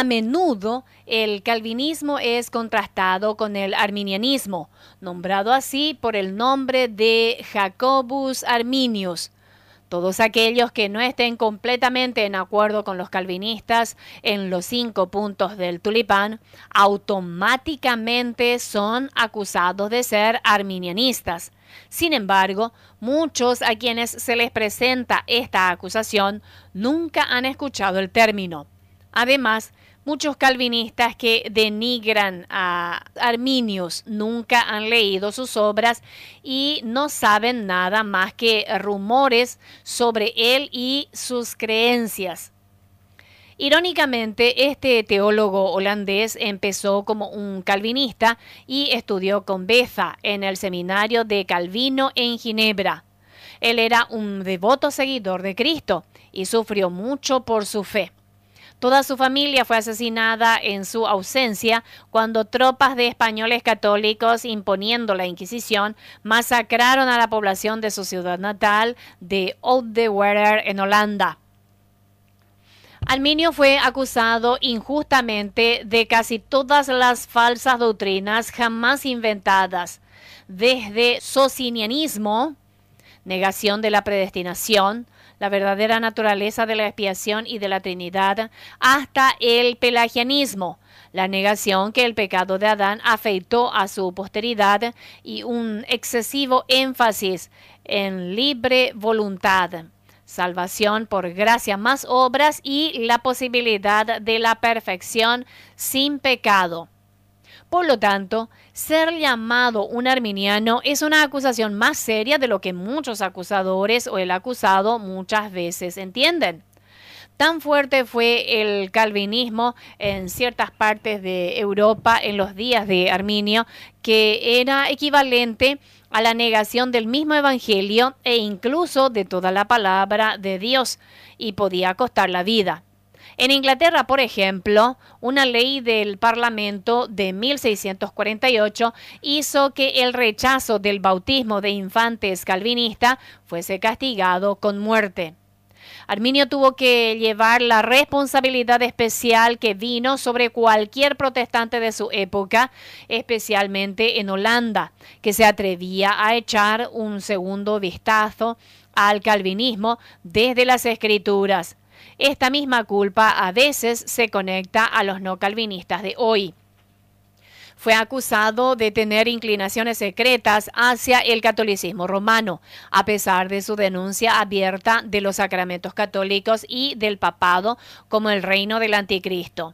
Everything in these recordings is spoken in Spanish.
A menudo el calvinismo es contrastado con el arminianismo, nombrado así por el nombre de Jacobus Arminius. Todos aquellos que no estén completamente en acuerdo con los calvinistas en los cinco puntos del tulipán automáticamente son acusados de ser arminianistas. Sin embargo, muchos a quienes se les presenta esta acusación nunca han escuchado el término. Además, Muchos calvinistas que denigran a Arminius nunca han leído sus obras y no saben nada más que rumores sobre él y sus creencias. Irónicamente, este teólogo holandés empezó como un calvinista y estudió con Beza en el seminario de Calvino en Ginebra. Él era un devoto seguidor de Cristo y sufrió mucho por su fe. Toda su familia fue asesinada en su ausencia cuando tropas de españoles católicos imponiendo la Inquisición masacraron a la población de su ciudad natal de Oudewater en Holanda. Arminio fue acusado injustamente de casi todas las falsas doctrinas jamás inventadas, desde socinianismo, negación de la predestinación, la verdadera naturaleza de la expiación y de la Trinidad, hasta el pelagianismo, la negación que el pecado de Adán afeitó a su posteridad y un excesivo énfasis en libre voluntad salvación por gracia más obras y la posibilidad de la perfección sin pecado. Por lo tanto, ser llamado un arminiano es una acusación más seria de lo que muchos acusadores o el acusado muchas veces entienden. Tan fuerte fue el calvinismo en ciertas partes de Europa en los días de Arminio que era equivalente a la negación del mismo evangelio e incluso de toda la palabra de Dios y podía costar la vida. En Inglaterra, por ejemplo, una ley del Parlamento de 1648 hizo que el rechazo del bautismo de infantes calvinista fuese castigado con muerte. Arminio tuvo que llevar la responsabilidad especial que vino sobre cualquier protestante de su época, especialmente en Holanda, que se atrevía a echar un segundo vistazo al calvinismo desde las escrituras. Esta misma culpa a veces se conecta a los no calvinistas de hoy. Fue acusado de tener inclinaciones secretas hacia el catolicismo romano, a pesar de su denuncia abierta de los sacramentos católicos y del papado como el reino del anticristo.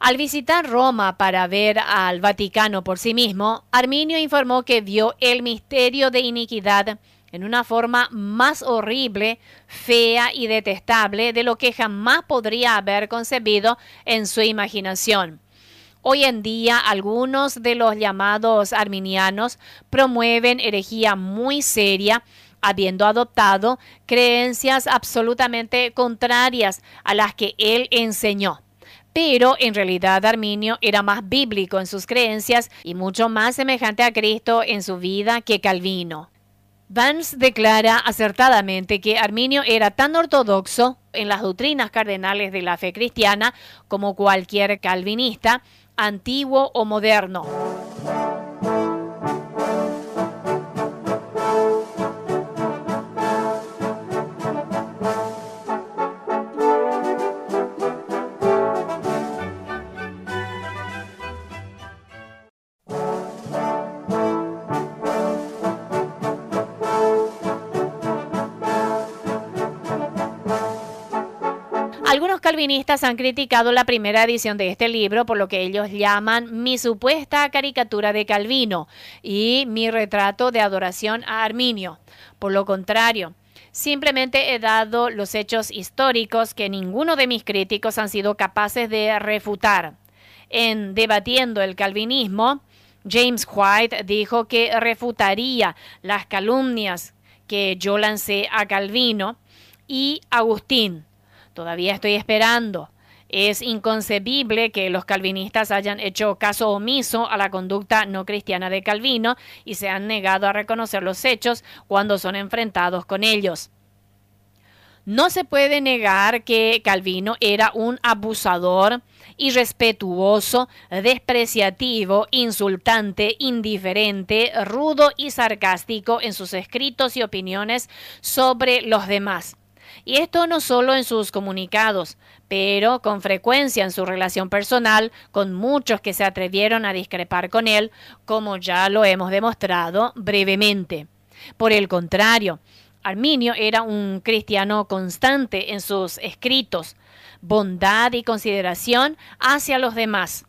Al visitar Roma para ver al Vaticano por sí mismo, Arminio informó que vio el misterio de iniquidad en una forma más horrible, fea y detestable de lo que jamás podría haber concebido en su imaginación. Hoy en día algunos de los llamados arminianos promueven herejía muy seria habiendo adoptado creencias absolutamente contrarias a las que él enseñó. Pero en realidad Arminio era más bíblico en sus creencias y mucho más semejante a Cristo en su vida que Calvino. Vance declara acertadamente que Arminio era tan ortodoxo en las doctrinas cardenales de la fe cristiana como cualquier calvinista, antiguo o moderno. Calvinistas han criticado la primera edición de este libro por lo que ellos llaman mi supuesta caricatura de Calvino y mi retrato de adoración a Arminio. Por lo contrario, simplemente he dado los hechos históricos que ninguno de mis críticos han sido capaces de refutar. En debatiendo el calvinismo, James White dijo que refutaría las calumnias que yo lancé a Calvino y Agustín Todavía estoy esperando. Es inconcebible que los calvinistas hayan hecho caso omiso a la conducta no cristiana de Calvino y se han negado a reconocer los hechos cuando son enfrentados con ellos. No se puede negar que Calvino era un abusador, irrespetuoso, despreciativo, insultante, indiferente, rudo y sarcástico en sus escritos y opiniones sobre los demás. Y esto no solo en sus comunicados, pero con frecuencia en su relación personal con muchos que se atrevieron a discrepar con él, como ya lo hemos demostrado brevemente. Por el contrario, Arminio era un cristiano constante en sus escritos, bondad y consideración hacia los demás.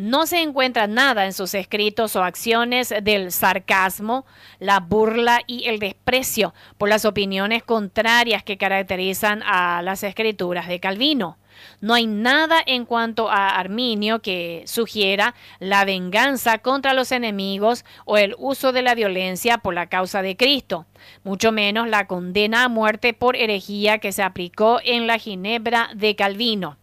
No se encuentra nada en sus escritos o acciones del sarcasmo, la burla y el desprecio por las opiniones contrarias que caracterizan a las escrituras de Calvino. No hay nada en cuanto a Arminio que sugiera la venganza contra los enemigos o el uso de la violencia por la causa de Cristo, mucho menos la condena a muerte por herejía que se aplicó en la Ginebra de Calvino.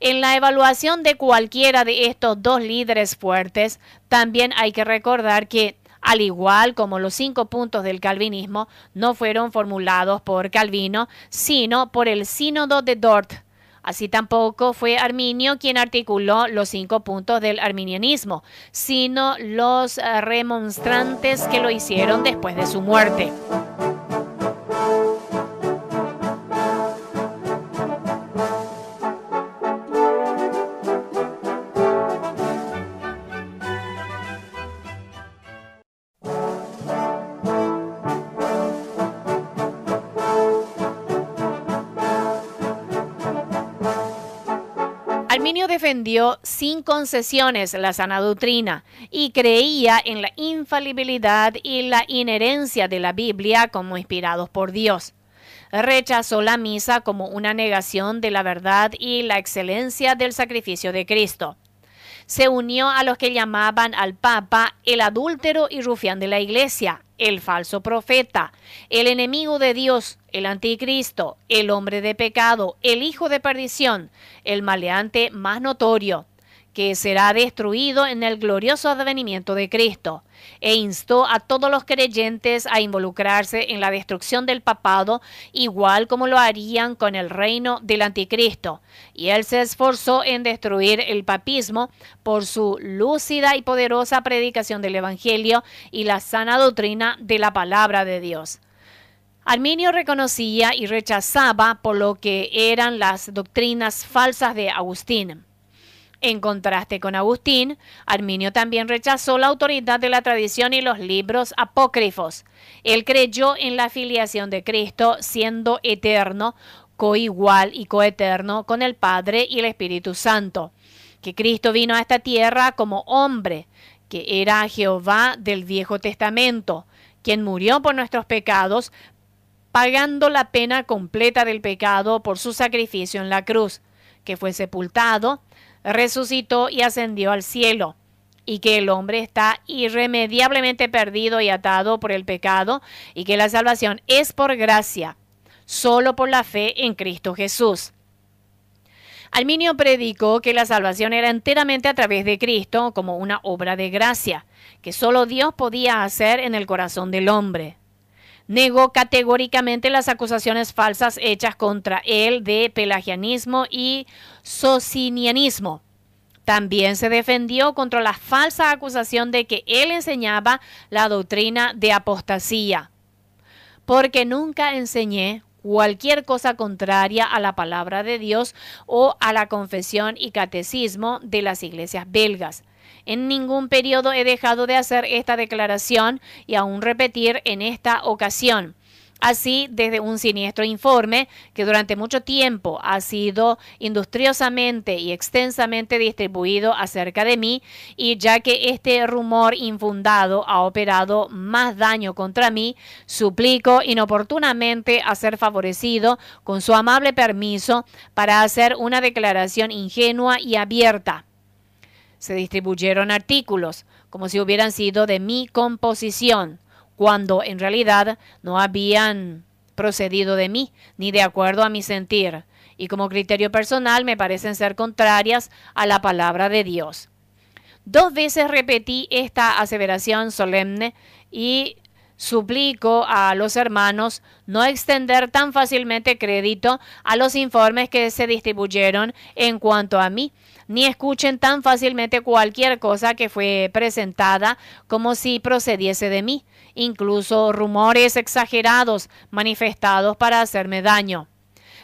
En la evaluación de cualquiera de estos dos líderes fuertes, también hay que recordar que al igual como los cinco puntos del calvinismo no fueron formulados por Calvino, sino por el sínodo de Dort, Así tampoco fue Arminio quien articuló los cinco puntos del arminianismo, sino los eh, remonstrantes que lo hicieron después de su muerte. Defendió sin concesiones la sana doctrina y creía en la infalibilidad y la inherencia de la Biblia como inspirados por Dios. Rechazó la misa como una negación de la verdad y la excelencia del sacrificio de Cristo se unió a los que llamaban al Papa el adúltero y rufián de la Iglesia, el falso profeta, el enemigo de Dios, el anticristo, el hombre de pecado, el hijo de perdición, el maleante más notorio, que será destruido en el glorioso advenimiento de Cristo, e instó a todos los creyentes a involucrarse en la destrucción del papado, igual como lo harían con el reino del anticristo, y él se esforzó en destruir el papismo por su lúcida y poderosa predicación del Evangelio y la sana doctrina de la palabra de Dios. Arminio reconocía y rechazaba por lo que eran las doctrinas falsas de Agustín. En contraste con Agustín, Arminio también rechazó la autoridad de la tradición y los libros apócrifos. Él creyó en la filiación de Cristo siendo eterno, coigual y coeterno con el Padre y el Espíritu Santo, que Cristo vino a esta tierra como hombre, que era Jehová del Viejo Testamento, quien murió por nuestros pecados, pagando la pena completa del pecado por su sacrificio en la cruz, que fue sepultado, resucitó y ascendió al cielo, y que el hombre está irremediablemente perdido y atado por el pecado, y que la salvación es por gracia, solo por la fe en Cristo Jesús. Arminio predicó que la salvación era enteramente a través de Cristo como una obra de gracia, que solo Dios podía hacer en el corazón del hombre. Negó categóricamente las acusaciones falsas hechas contra él de pelagianismo y socinianismo. También se defendió contra la falsa acusación de que él enseñaba la doctrina de apostasía, porque nunca enseñé cualquier cosa contraria a la palabra de Dios o a la confesión y catecismo de las iglesias belgas. En ningún periodo he dejado de hacer esta declaración y aún repetir en esta ocasión. Así, desde un siniestro informe que durante mucho tiempo ha sido industriosamente y extensamente distribuido acerca de mí, y ya que este rumor infundado ha operado más daño contra mí, suplico inoportunamente a ser favorecido con su amable permiso para hacer una declaración ingenua y abierta se distribuyeron artículos como si hubieran sido de mi composición, cuando en realidad no habían procedido de mí, ni de acuerdo a mi sentir, y como criterio personal me parecen ser contrarias a la palabra de Dios. Dos veces repetí esta aseveración solemne y Suplico a los hermanos no extender tan fácilmente crédito a los informes que se distribuyeron en cuanto a mí, ni escuchen tan fácilmente cualquier cosa que fue presentada como si procediese de mí, incluso rumores exagerados manifestados para hacerme daño.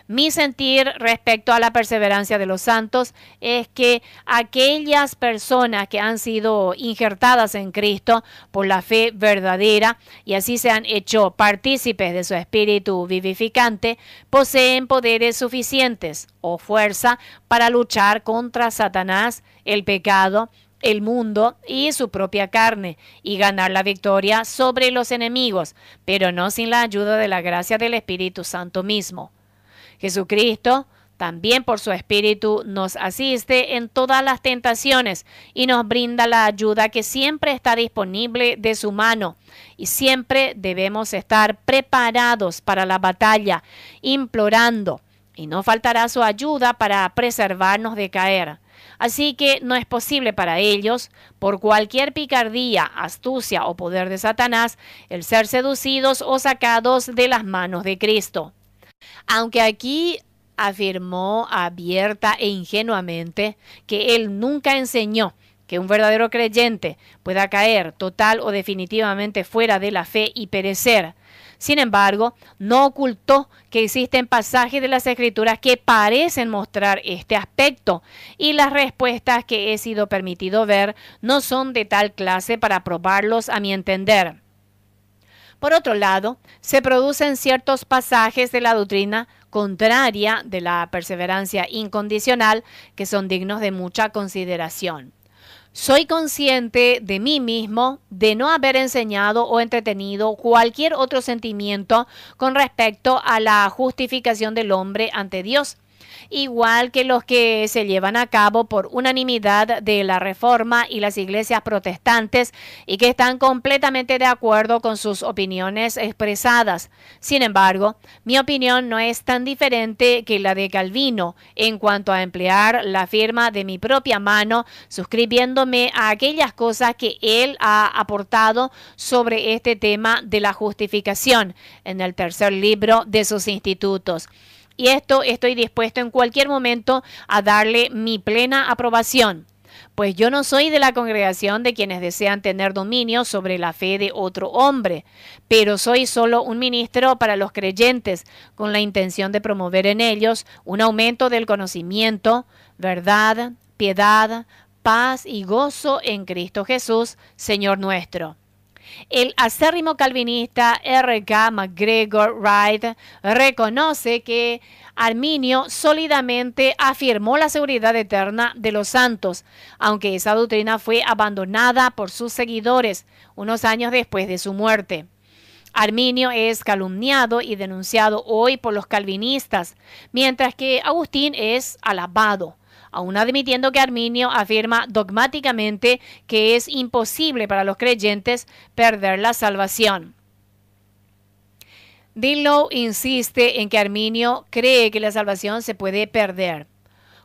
Mi sentir respecto a la perseverancia de los santos es que aquellas personas que han sido injertadas en Cristo por la fe verdadera y así se han hecho partícipes de su espíritu vivificante, poseen poderes suficientes o fuerza para luchar contra Satanás, el pecado, el mundo y su propia carne y ganar la victoria sobre los enemigos, pero no sin la ayuda de la gracia del Espíritu Santo mismo. Jesucristo también por su Espíritu nos asiste en todas las tentaciones y nos brinda la ayuda que siempre está disponible de su mano. Y siempre debemos estar preparados para la batalla, implorando, y no faltará su ayuda para preservarnos de caer. Así que no es posible para ellos, por cualquier picardía, astucia o poder de Satanás, el ser seducidos o sacados de las manos de Cristo. Aunque aquí afirmó abierta e ingenuamente que él nunca enseñó que un verdadero creyente pueda caer total o definitivamente fuera de la fe y perecer. Sin embargo, no ocultó que existen pasajes de las escrituras que parecen mostrar este aspecto y las respuestas que he sido permitido ver no son de tal clase para probarlos a mi entender. Por otro lado, se producen ciertos pasajes de la doctrina contraria de la perseverancia incondicional que son dignos de mucha consideración. Soy consciente de mí mismo de no haber enseñado o entretenido cualquier otro sentimiento con respecto a la justificación del hombre ante Dios igual que los que se llevan a cabo por unanimidad de la Reforma y las iglesias protestantes y que están completamente de acuerdo con sus opiniones expresadas. Sin embargo, mi opinión no es tan diferente que la de Calvino en cuanto a emplear la firma de mi propia mano, suscribiéndome a aquellas cosas que él ha aportado sobre este tema de la justificación en el tercer libro de sus institutos. Y esto estoy dispuesto en cualquier momento a darle mi plena aprobación, pues yo no soy de la congregación de quienes desean tener dominio sobre la fe de otro hombre, pero soy solo un ministro para los creyentes, con la intención de promover en ellos un aumento del conocimiento, verdad, piedad, paz y gozo en Cristo Jesús, Señor nuestro. El acérrimo calvinista R.K. McGregor Wright reconoce que Arminio sólidamente afirmó la seguridad eterna de los santos, aunque esa doctrina fue abandonada por sus seguidores unos años después de su muerte. Arminio es calumniado y denunciado hoy por los calvinistas, mientras que Agustín es alabado aún admitiendo que Arminio afirma dogmáticamente que es imposible para los creyentes perder la salvación. Dillow insiste en que Arminio cree que la salvación se puede perder.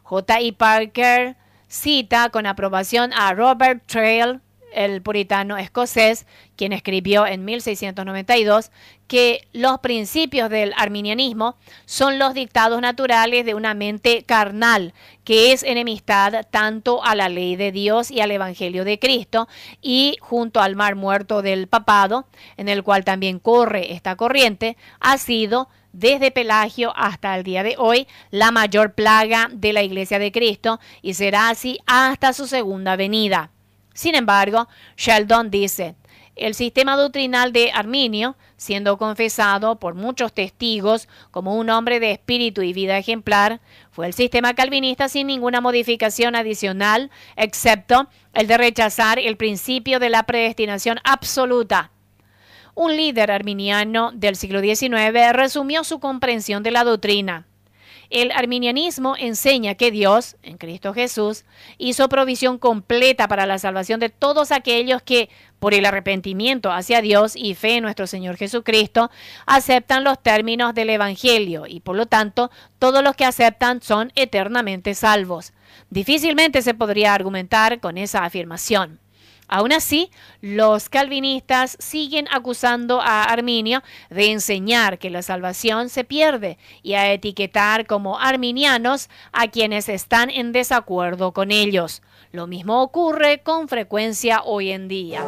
J. E. Parker cita con aprobación a Robert Trail, el puritano escocés, quien escribió en 1692 que los principios del arminianismo son los dictados naturales de una mente carnal, que es enemistad tanto a la ley de Dios y al Evangelio de Cristo, y junto al mar muerto del papado, en el cual también corre esta corriente, ha sido desde Pelagio hasta el día de hoy la mayor plaga de la Iglesia de Cristo y será así hasta su segunda venida. Sin embargo, Sheldon dice, el sistema doctrinal de Arminio, siendo confesado por muchos testigos como un hombre de espíritu y vida ejemplar, fue el sistema calvinista sin ninguna modificación adicional, excepto el de rechazar el principio de la predestinación absoluta. Un líder arminiano del siglo XIX resumió su comprensión de la doctrina. El arminianismo enseña que Dios, en Cristo Jesús, hizo provisión completa para la salvación de todos aquellos que, por el arrepentimiento hacia Dios y fe en nuestro Señor Jesucristo, aceptan los términos del Evangelio y por lo tanto todos los que aceptan son eternamente salvos. Difícilmente se podría argumentar con esa afirmación. Aún así, los calvinistas siguen acusando a Arminio de enseñar que la salvación se pierde y a etiquetar como arminianos a quienes están en desacuerdo con ellos. Lo mismo ocurre con frecuencia hoy en día.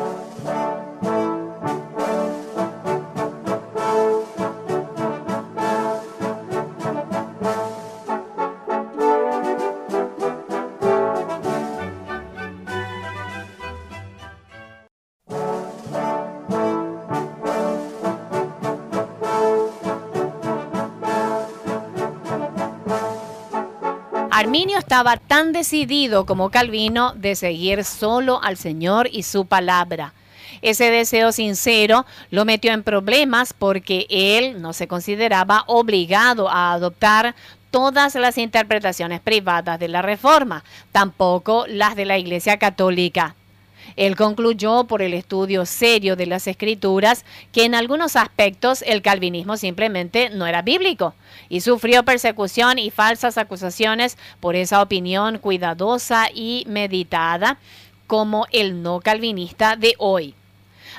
Arminio estaba tan decidido como Calvino de seguir solo al Señor y su palabra. Ese deseo sincero lo metió en problemas porque él no se consideraba obligado a adoptar todas las interpretaciones privadas de la Reforma, tampoco las de la Iglesia Católica. Él concluyó por el estudio serio de las escrituras que en algunos aspectos el calvinismo simplemente no era bíblico y sufrió persecución y falsas acusaciones por esa opinión cuidadosa y meditada como el no calvinista de hoy.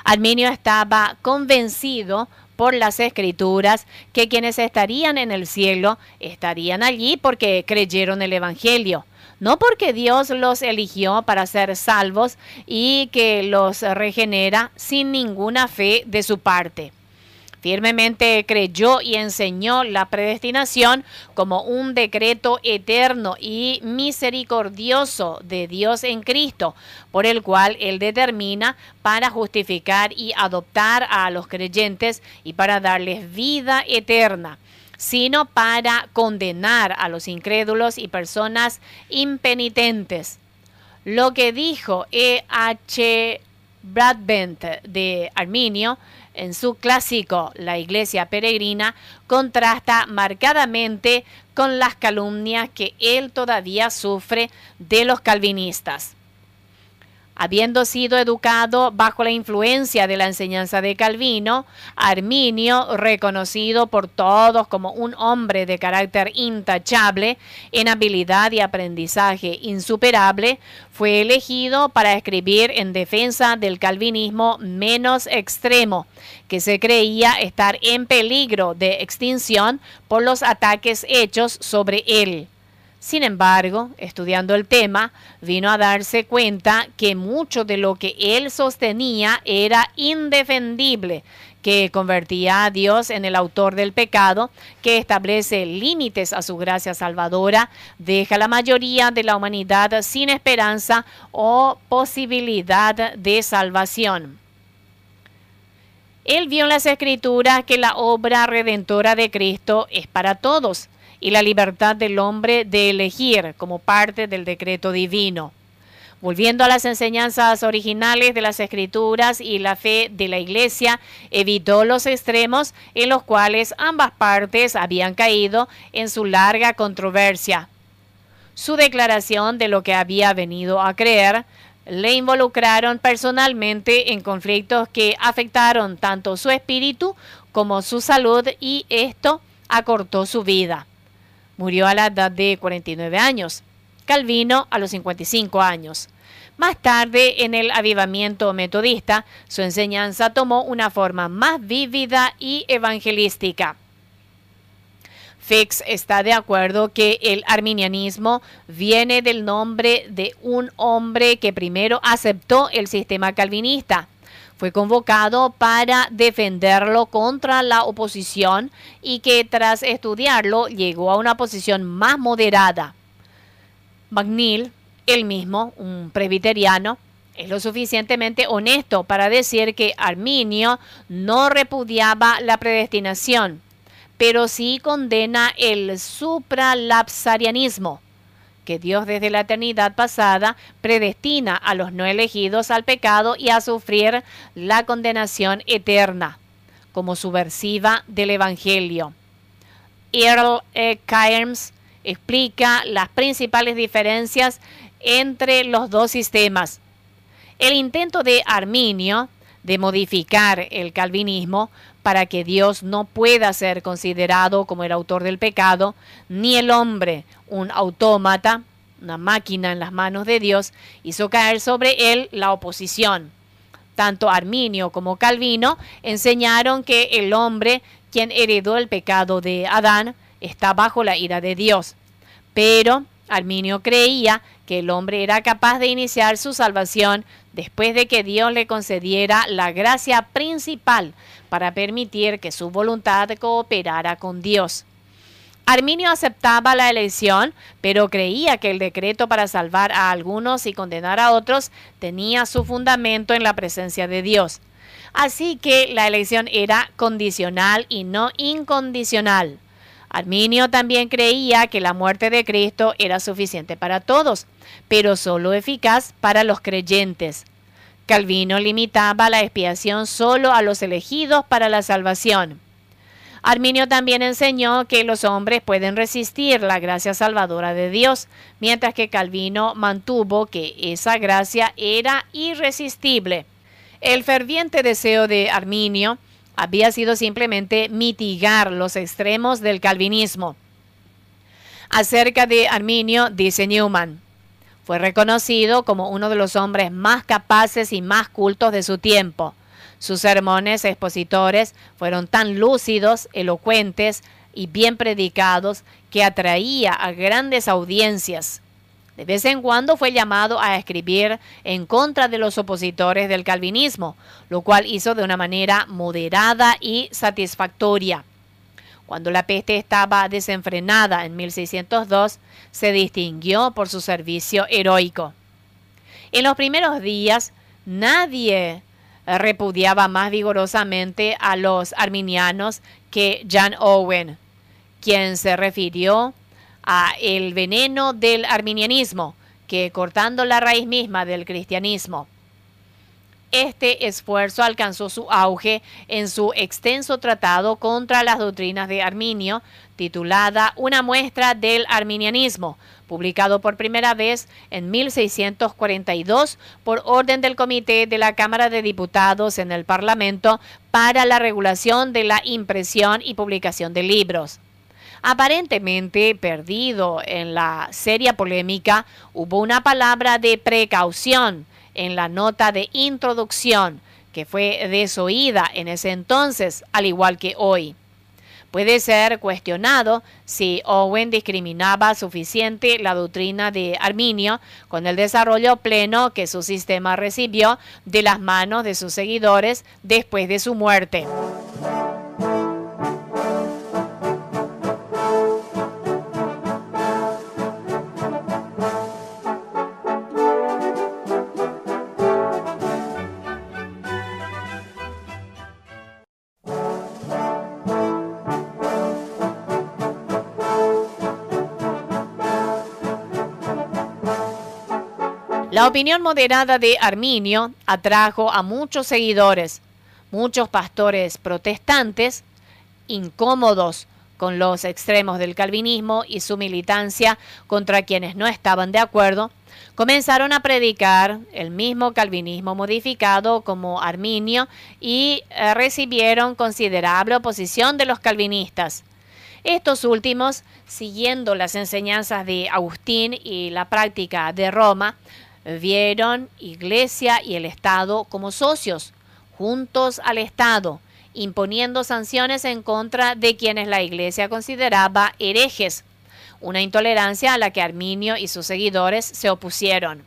Arminio estaba convencido por las escrituras que quienes estarían en el cielo estarían allí porque creyeron el Evangelio no porque Dios los eligió para ser salvos y que los regenera sin ninguna fe de su parte. Firmemente creyó y enseñó la predestinación como un decreto eterno y misericordioso de Dios en Cristo, por el cual Él determina para justificar y adoptar a los creyentes y para darles vida eterna sino para condenar a los incrédulos y personas impenitentes. Lo que dijo E. H. Bradbent de Arminio en su clásico La Iglesia Peregrina contrasta marcadamente con las calumnias que él todavía sufre de los calvinistas. Habiendo sido educado bajo la influencia de la enseñanza de Calvino, Arminio, reconocido por todos como un hombre de carácter intachable, en habilidad y aprendizaje insuperable, fue elegido para escribir en defensa del calvinismo menos extremo, que se creía estar en peligro de extinción por los ataques hechos sobre él. Sin embargo, estudiando el tema, vino a darse cuenta que mucho de lo que él sostenía era indefendible, que convertía a Dios en el autor del pecado, que establece límites a su gracia salvadora, deja a la mayoría de la humanidad sin esperanza o posibilidad de salvación. Él vio en las escrituras que la obra redentora de Cristo es para todos y la libertad del hombre de elegir como parte del decreto divino. Volviendo a las enseñanzas originales de las escrituras y la fe de la iglesia, evitó los extremos en los cuales ambas partes habían caído en su larga controversia. Su declaración de lo que había venido a creer le involucraron personalmente en conflictos que afectaron tanto su espíritu como su salud y esto acortó su vida. Murió a la edad de 49 años. Calvino a los 55 años. Más tarde, en el avivamiento metodista, su enseñanza tomó una forma más vívida y evangelística. Fix está de acuerdo que el arminianismo viene del nombre de un hombre que primero aceptó el sistema calvinista, fue convocado para defenderlo contra la oposición y que tras estudiarlo llegó a una posición más moderada. McNeil, él mismo, un presbiteriano, es lo suficientemente honesto para decir que Arminio no repudiaba la predestinación, pero sí condena el supralapsarianismo que Dios desde la eternidad pasada predestina a los no elegidos al pecado y a sufrir la condenación eterna, como subversiva del Evangelio. Earl E. Cairns explica las principales diferencias entre los dos sistemas. El intento de Arminio de modificar el calvinismo para que Dios no pueda ser considerado como el autor del pecado, ni el hombre un autómata, una máquina en las manos de Dios, hizo caer sobre él la oposición. Tanto Arminio como Calvino enseñaron que el hombre, quien heredó el pecado de Adán, está bajo la ira de Dios. Pero Arminio creía que el hombre era capaz de iniciar su salvación después de que Dios le concediera la gracia principal para permitir que su voluntad cooperara con Dios. Arminio aceptaba la elección, pero creía que el decreto para salvar a algunos y condenar a otros tenía su fundamento en la presencia de Dios. Así que la elección era condicional y no incondicional. Arminio también creía que la muerte de Cristo era suficiente para todos, pero solo eficaz para los creyentes. Calvino limitaba la expiación solo a los elegidos para la salvación. Arminio también enseñó que los hombres pueden resistir la gracia salvadora de Dios, mientras que Calvino mantuvo que esa gracia era irresistible. El ferviente deseo de Arminio había sido simplemente mitigar los extremos del calvinismo. Acerca de Arminio, dice Newman, fue reconocido como uno de los hombres más capaces y más cultos de su tiempo sus sermones expositores fueron tan lúcidos, elocuentes y bien predicados que atraía a grandes audiencias. De vez en cuando fue llamado a escribir en contra de los opositores del calvinismo, lo cual hizo de una manera moderada y satisfactoria. Cuando la peste estaba desenfrenada en 1602, se distinguió por su servicio heroico. En los primeros días, nadie repudiaba más vigorosamente a los arminianos que John Owen, quien se refirió a el veneno del arminianismo, que cortando la raíz misma del cristianismo. Este esfuerzo alcanzó su auge en su extenso tratado contra las doctrinas de Arminio, titulada Una muestra del arminianismo, publicado por primera vez en 1642 por orden del Comité de la Cámara de Diputados en el Parlamento para la regulación de la impresión y publicación de libros. Aparentemente perdido en la seria polémica, hubo una palabra de precaución en la nota de introducción, que fue desoída en ese entonces, al igual que hoy. Puede ser cuestionado si Owen discriminaba suficiente la doctrina de Arminio con el desarrollo pleno que su sistema recibió de las manos de sus seguidores después de su muerte. La opinión moderada de Arminio atrajo a muchos seguidores, muchos pastores protestantes, incómodos con los extremos del calvinismo y su militancia contra quienes no estaban de acuerdo, comenzaron a predicar el mismo calvinismo modificado como Arminio y eh, recibieron considerable oposición de los calvinistas. Estos últimos, siguiendo las enseñanzas de Agustín y la práctica de Roma, vieron Iglesia y el Estado como socios, juntos al Estado, imponiendo sanciones en contra de quienes la Iglesia consideraba herejes, una intolerancia a la que Arminio y sus seguidores se opusieron.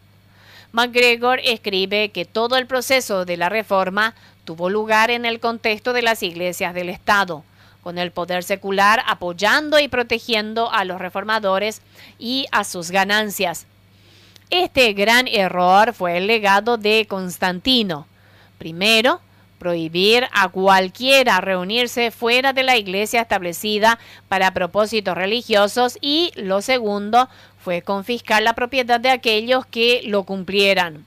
MacGregor escribe que todo el proceso de la reforma tuvo lugar en el contexto de las iglesias del Estado, con el poder secular apoyando y protegiendo a los reformadores y a sus ganancias. Este gran error fue el legado de Constantino. Primero, prohibir a cualquiera reunirse fuera de la iglesia establecida para propósitos religiosos y lo segundo fue confiscar la propiedad de aquellos que lo cumplieran.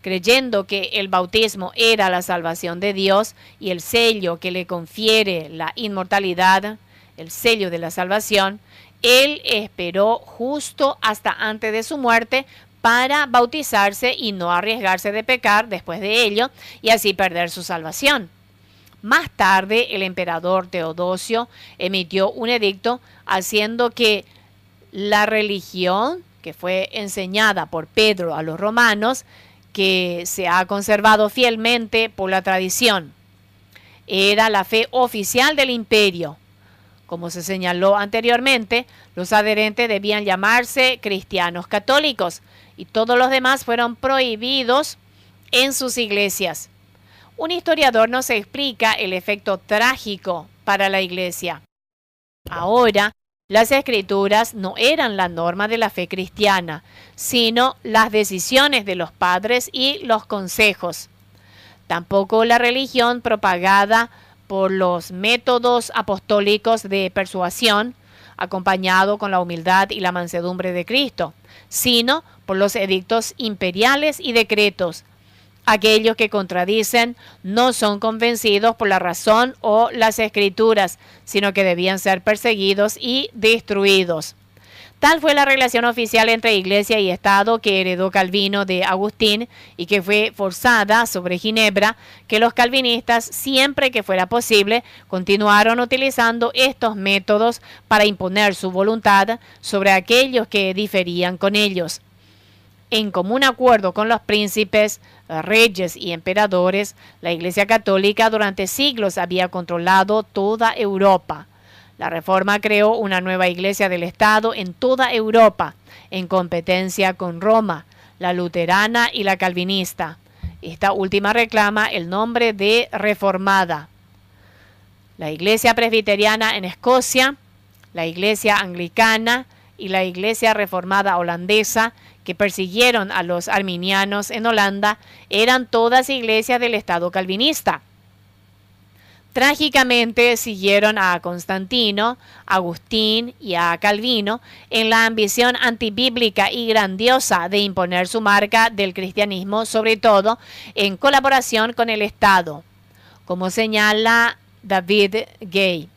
Creyendo que el bautismo era la salvación de Dios y el sello que le confiere la inmortalidad, el sello de la salvación, él esperó justo hasta antes de su muerte para bautizarse y no arriesgarse de pecar después de ello y así perder su salvación. Más tarde, el emperador Teodosio emitió un edicto haciendo que la religión que fue enseñada por Pedro a los romanos, que se ha conservado fielmente por la tradición. Era la fe oficial del imperio. Como se señaló anteriormente, los adherentes debían llamarse cristianos católicos y todos los demás fueron prohibidos en sus iglesias. Un historiador nos explica el efecto trágico para la iglesia. Ahora, las escrituras no eran la norma de la fe cristiana, sino las decisiones de los padres y los consejos. Tampoco la religión propagada por los métodos apostólicos de persuasión, acompañado con la humildad y la mansedumbre de Cristo, sino por los edictos imperiales y decretos, Aquellos que contradicen no son convencidos por la razón o las escrituras, sino que debían ser perseguidos y destruidos. Tal fue la relación oficial entre Iglesia y Estado que heredó Calvino de Agustín y que fue forzada sobre Ginebra, que los calvinistas, siempre que fuera posible, continuaron utilizando estos métodos para imponer su voluntad sobre aquellos que diferían con ellos en común acuerdo con los príncipes, reyes y emperadores, la Iglesia Católica durante siglos había controlado toda Europa. La Reforma creó una nueva Iglesia del Estado en toda Europa, en competencia con Roma, la luterana y la calvinista. Esta última reclama el nombre de Reformada. La Iglesia Presbiteriana en Escocia, la Iglesia Anglicana y la Iglesia Reformada Holandesa que persiguieron a los arminianos en Holanda eran todas iglesias del Estado calvinista. Trágicamente siguieron a Constantino, Agustín y a Calvino en la ambición antibíblica y grandiosa de imponer su marca del cristianismo, sobre todo en colaboración con el Estado, como señala David Gay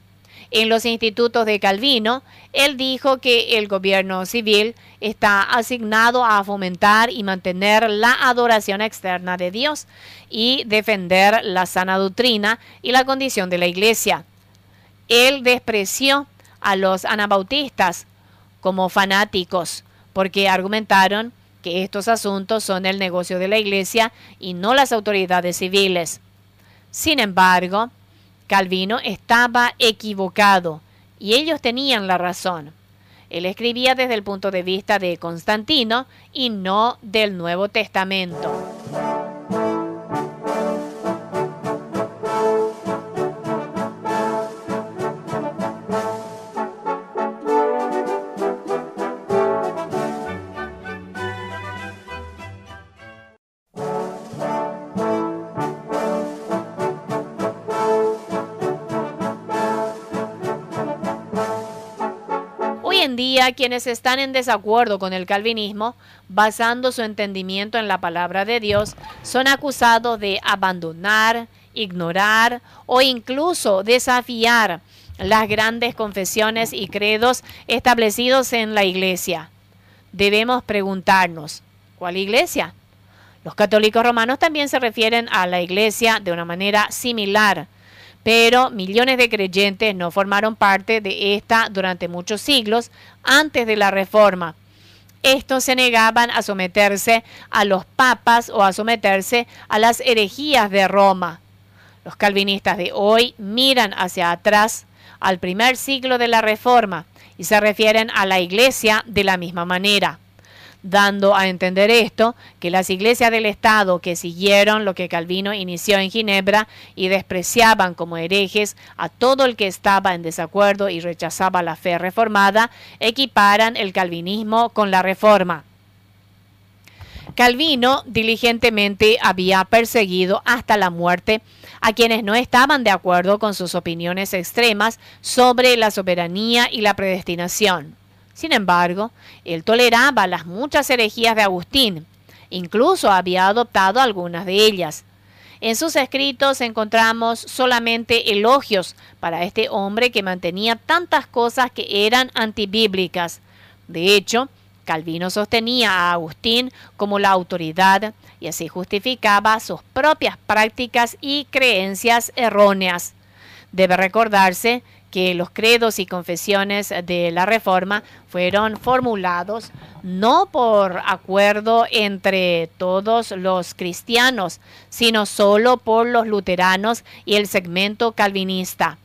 en los institutos de Calvino, él dijo que el gobierno civil está asignado a fomentar y mantener la adoración externa de Dios y defender la sana doctrina y la condición de la iglesia. Él despreció a los anabautistas como fanáticos porque argumentaron que estos asuntos son el negocio de la iglesia y no las autoridades civiles. Sin embargo, Calvino estaba equivocado y ellos tenían la razón. Él escribía desde el punto de vista de Constantino y no del Nuevo Testamento. Quienes están en desacuerdo con el calvinismo, basando su entendimiento en la palabra de Dios, son acusados de abandonar, ignorar o incluso desafiar las grandes confesiones y credos establecidos en la iglesia. Debemos preguntarnos, ¿cuál iglesia? Los católicos romanos también se refieren a la iglesia de una manera similar pero millones de creyentes no formaron parte de esta durante muchos siglos antes de la Reforma. Estos se negaban a someterse a los papas o a someterse a las herejías de Roma. Los calvinistas de hoy miran hacia atrás al primer siglo de la Reforma y se refieren a la Iglesia de la misma manera dando a entender esto, que las iglesias del Estado que siguieron lo que Calvino inició en Ginebra y despreciaban como herejes a todo el que estaba en desacuerdo y rechazaba la fe reformada, equiparan el calvinismo con la reforma. Calvino diligentemente había perseguido hasta la muerte a quienes no estaban de acuerdo con sus opiniones extremas sobre la soberanía y la predestinación. Sin embargo, él toleraba las muchas herejías de Agustín, incluso había adoptado algunas de ellas. En sus escritos encontramos solamente elogios para este hombre que mantenía tantas cosas que eran antibíblicas. De hecho, Calvino sostenía a Agustín como la autoridad y así justificaba sus propias prácticas y creencias erróneas. Debe recordarse que los credos y confesiones de la Reforma fueron formulados no por acuerdo entre todos los cristianos, sino solo por los luteranos y el segmento calvinista.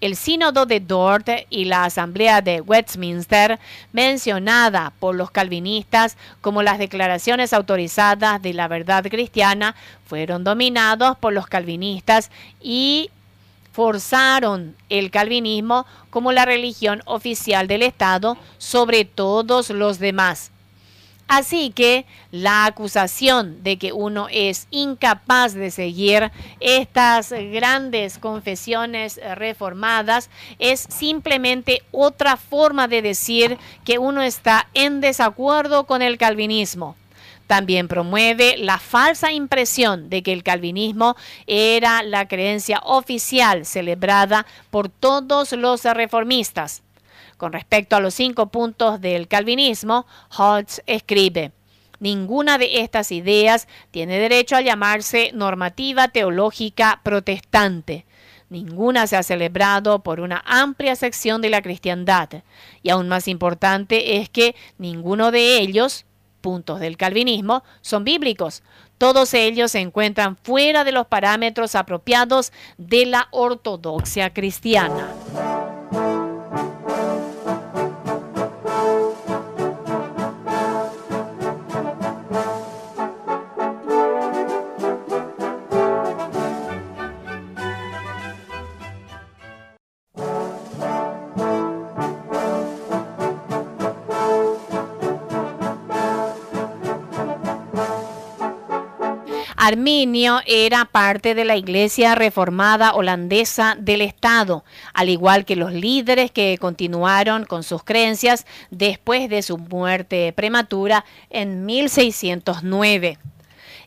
El sínodo de Dort y la asamblea de Westminster, mencionada por los calvinistas como las declaraciones autorizadas de la verdad cristiana, fueron dominados por los calvinistas y forzaron el calvinismo como la religión oficial del Estado sobre todos los demás. Así que la acusación de que uno es incapaz de seguir estas grandes confesiones reformadas es simplemente otra forma de decir que uno está en desacuerdo con el calvinismo. También promueve la falsa impresión de que el calvinismo era la creencia oficial celebrada por todos los reformistas. Con respecto a los cinco puntos del calvinismo, Holtz escribe, Ninguna de estas ideas tiene derecho a llamarse normativa teológica protestante. Ninguna se ha celebrado por una amplia sección de la cristiandad. Y aún más importante es que ninguno de ellos, puntos del calvinismo son bíblicos. Todos ellos se encuentran fuera de los parámetros apropiados de la ortodoxia cristiana. Arminio era parte de la iglesia reformada holandesa del Estado, al igual que los líderes que continuaron con sus creencias después de su muerte prematura en 1609.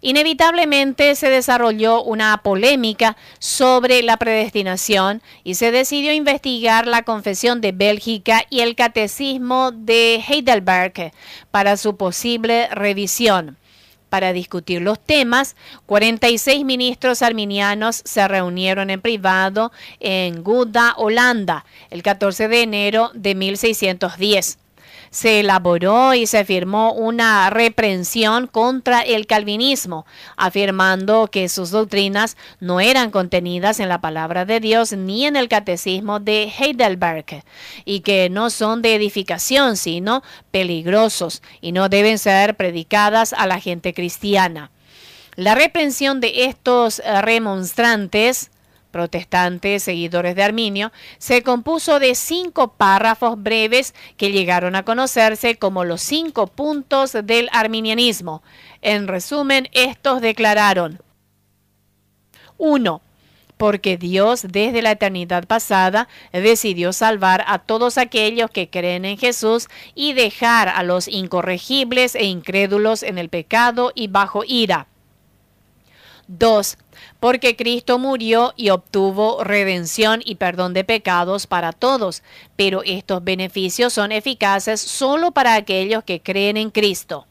Inevitablemente se desarrolló una polémica sobre la predestinación y se decidió investigar la Confesión de Bélgica y el Catecismo de Heidelberg para su posible revisión. Para discutir los temas, 46 ministros arminianos se reunieron en privado en Gouda, Holanda, el 14 de enero de 1610 se elaboró y se firmó una reprensión contra el calvinismo, afirmando que sus doctrinas no eran contenidas en la palabra de Dios ni en el catecismo de Heidelberg y que no son de edificación, sino peligrosos y no deben ser predicadas a la gente cristiana. La reprensión de estos remonstrantes protestantes seguidores de Arminio, se compuso de cinco párrafos breves que llegaron a conocerse como los cinco puntos del arminianismo. En resumen, estos declararon 1 porque Dios desde la eternidad pasada decidió salvar a todos aquellos que creen en Jesús y dejar a los incorregibles e incrédulos en el pecado y bajo ira. 2 porque Cristo murió y obtuvo redención y perdón de pecados para todos, pero estos beneficios son eficaces solo para aquellos que creen en Cristo.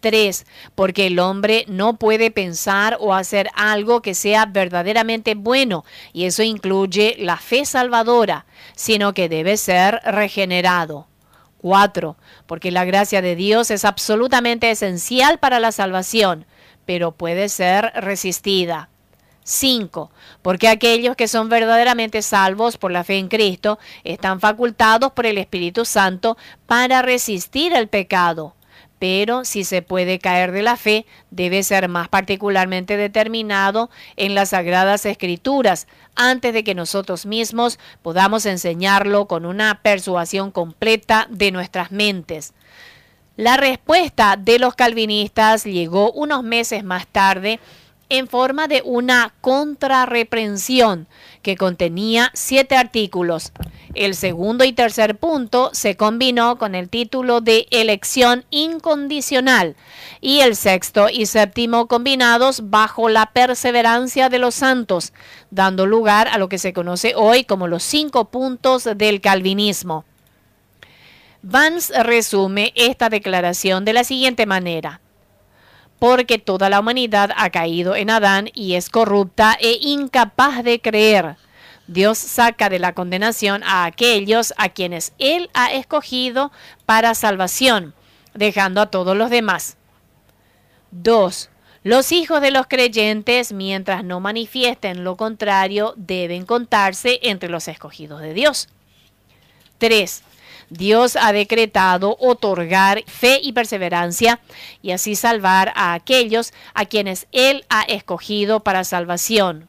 3. Porque el hombre no puede pensar o hacer algo que sea verdaderamente bueno, y eso incluye la fe salvadora, sino que debe ser regenerado. 4. Porque la gracia de Dios es absolutamente esencial para la salvación, pero puede ser resistida. 5. Porque aquellos que son verdaderamente salvos por la fe en Cristo están facultados por el Espíritu Santo para resistir el pecado. Pero si se puede caer de la fe, debe ser más particularmente determinado en las sagradas escrituras, antes de que nosotros mismos podamos enseñarlo con una persuasión completa de nuestras mentes. La respuesta de los calvinistas llegó unos meses más tarde en forma de una contrarreprensión que contenía siete artículos. El segundo y tercer punto se combinó con el título de elección incondicional y el sexto y séptimo combinados bajo la perseverancia de los santos, dando lugar a lo que se conoce hoy como los cinco puntos del calvinismo. Vance resume esta declaración de la siguiente manera porque toda la humanidad ha caído en Adán y es corrupta e incapaz de creer. Dios saca de la condenación a aquellos a quienes Él ha escogido para salvación, dejando a todos los demás. 2. Los hijos de los creyentes, mientras no manifiesten lo contrario, deben contarse entre los escogidos de Dios. 3. Dios ha decretado otorgar fe y perseverancia y así salvar a aquellos a quienes Él ha escogido para salvación.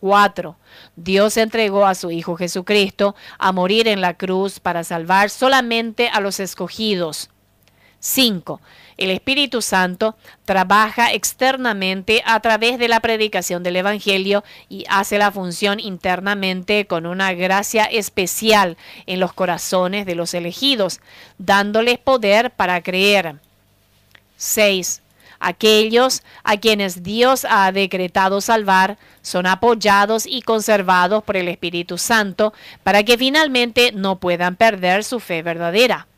4. Dios entregó a su Hijo Jesucristo a morir en la cruz para salvar solamente a los escogidos. 5. El Espíritu Santo trabaja externamente a través de la predicación del Evangelio y hace la función internamente con una gracia especial en los corazones de los elegidos, dándoles poder para creer. 6. Aquellos a quienes Dios ha decretado salvar son apoyados y conservados por el Espíritu Santo para que finalmente no puedan perder su fe verdadera.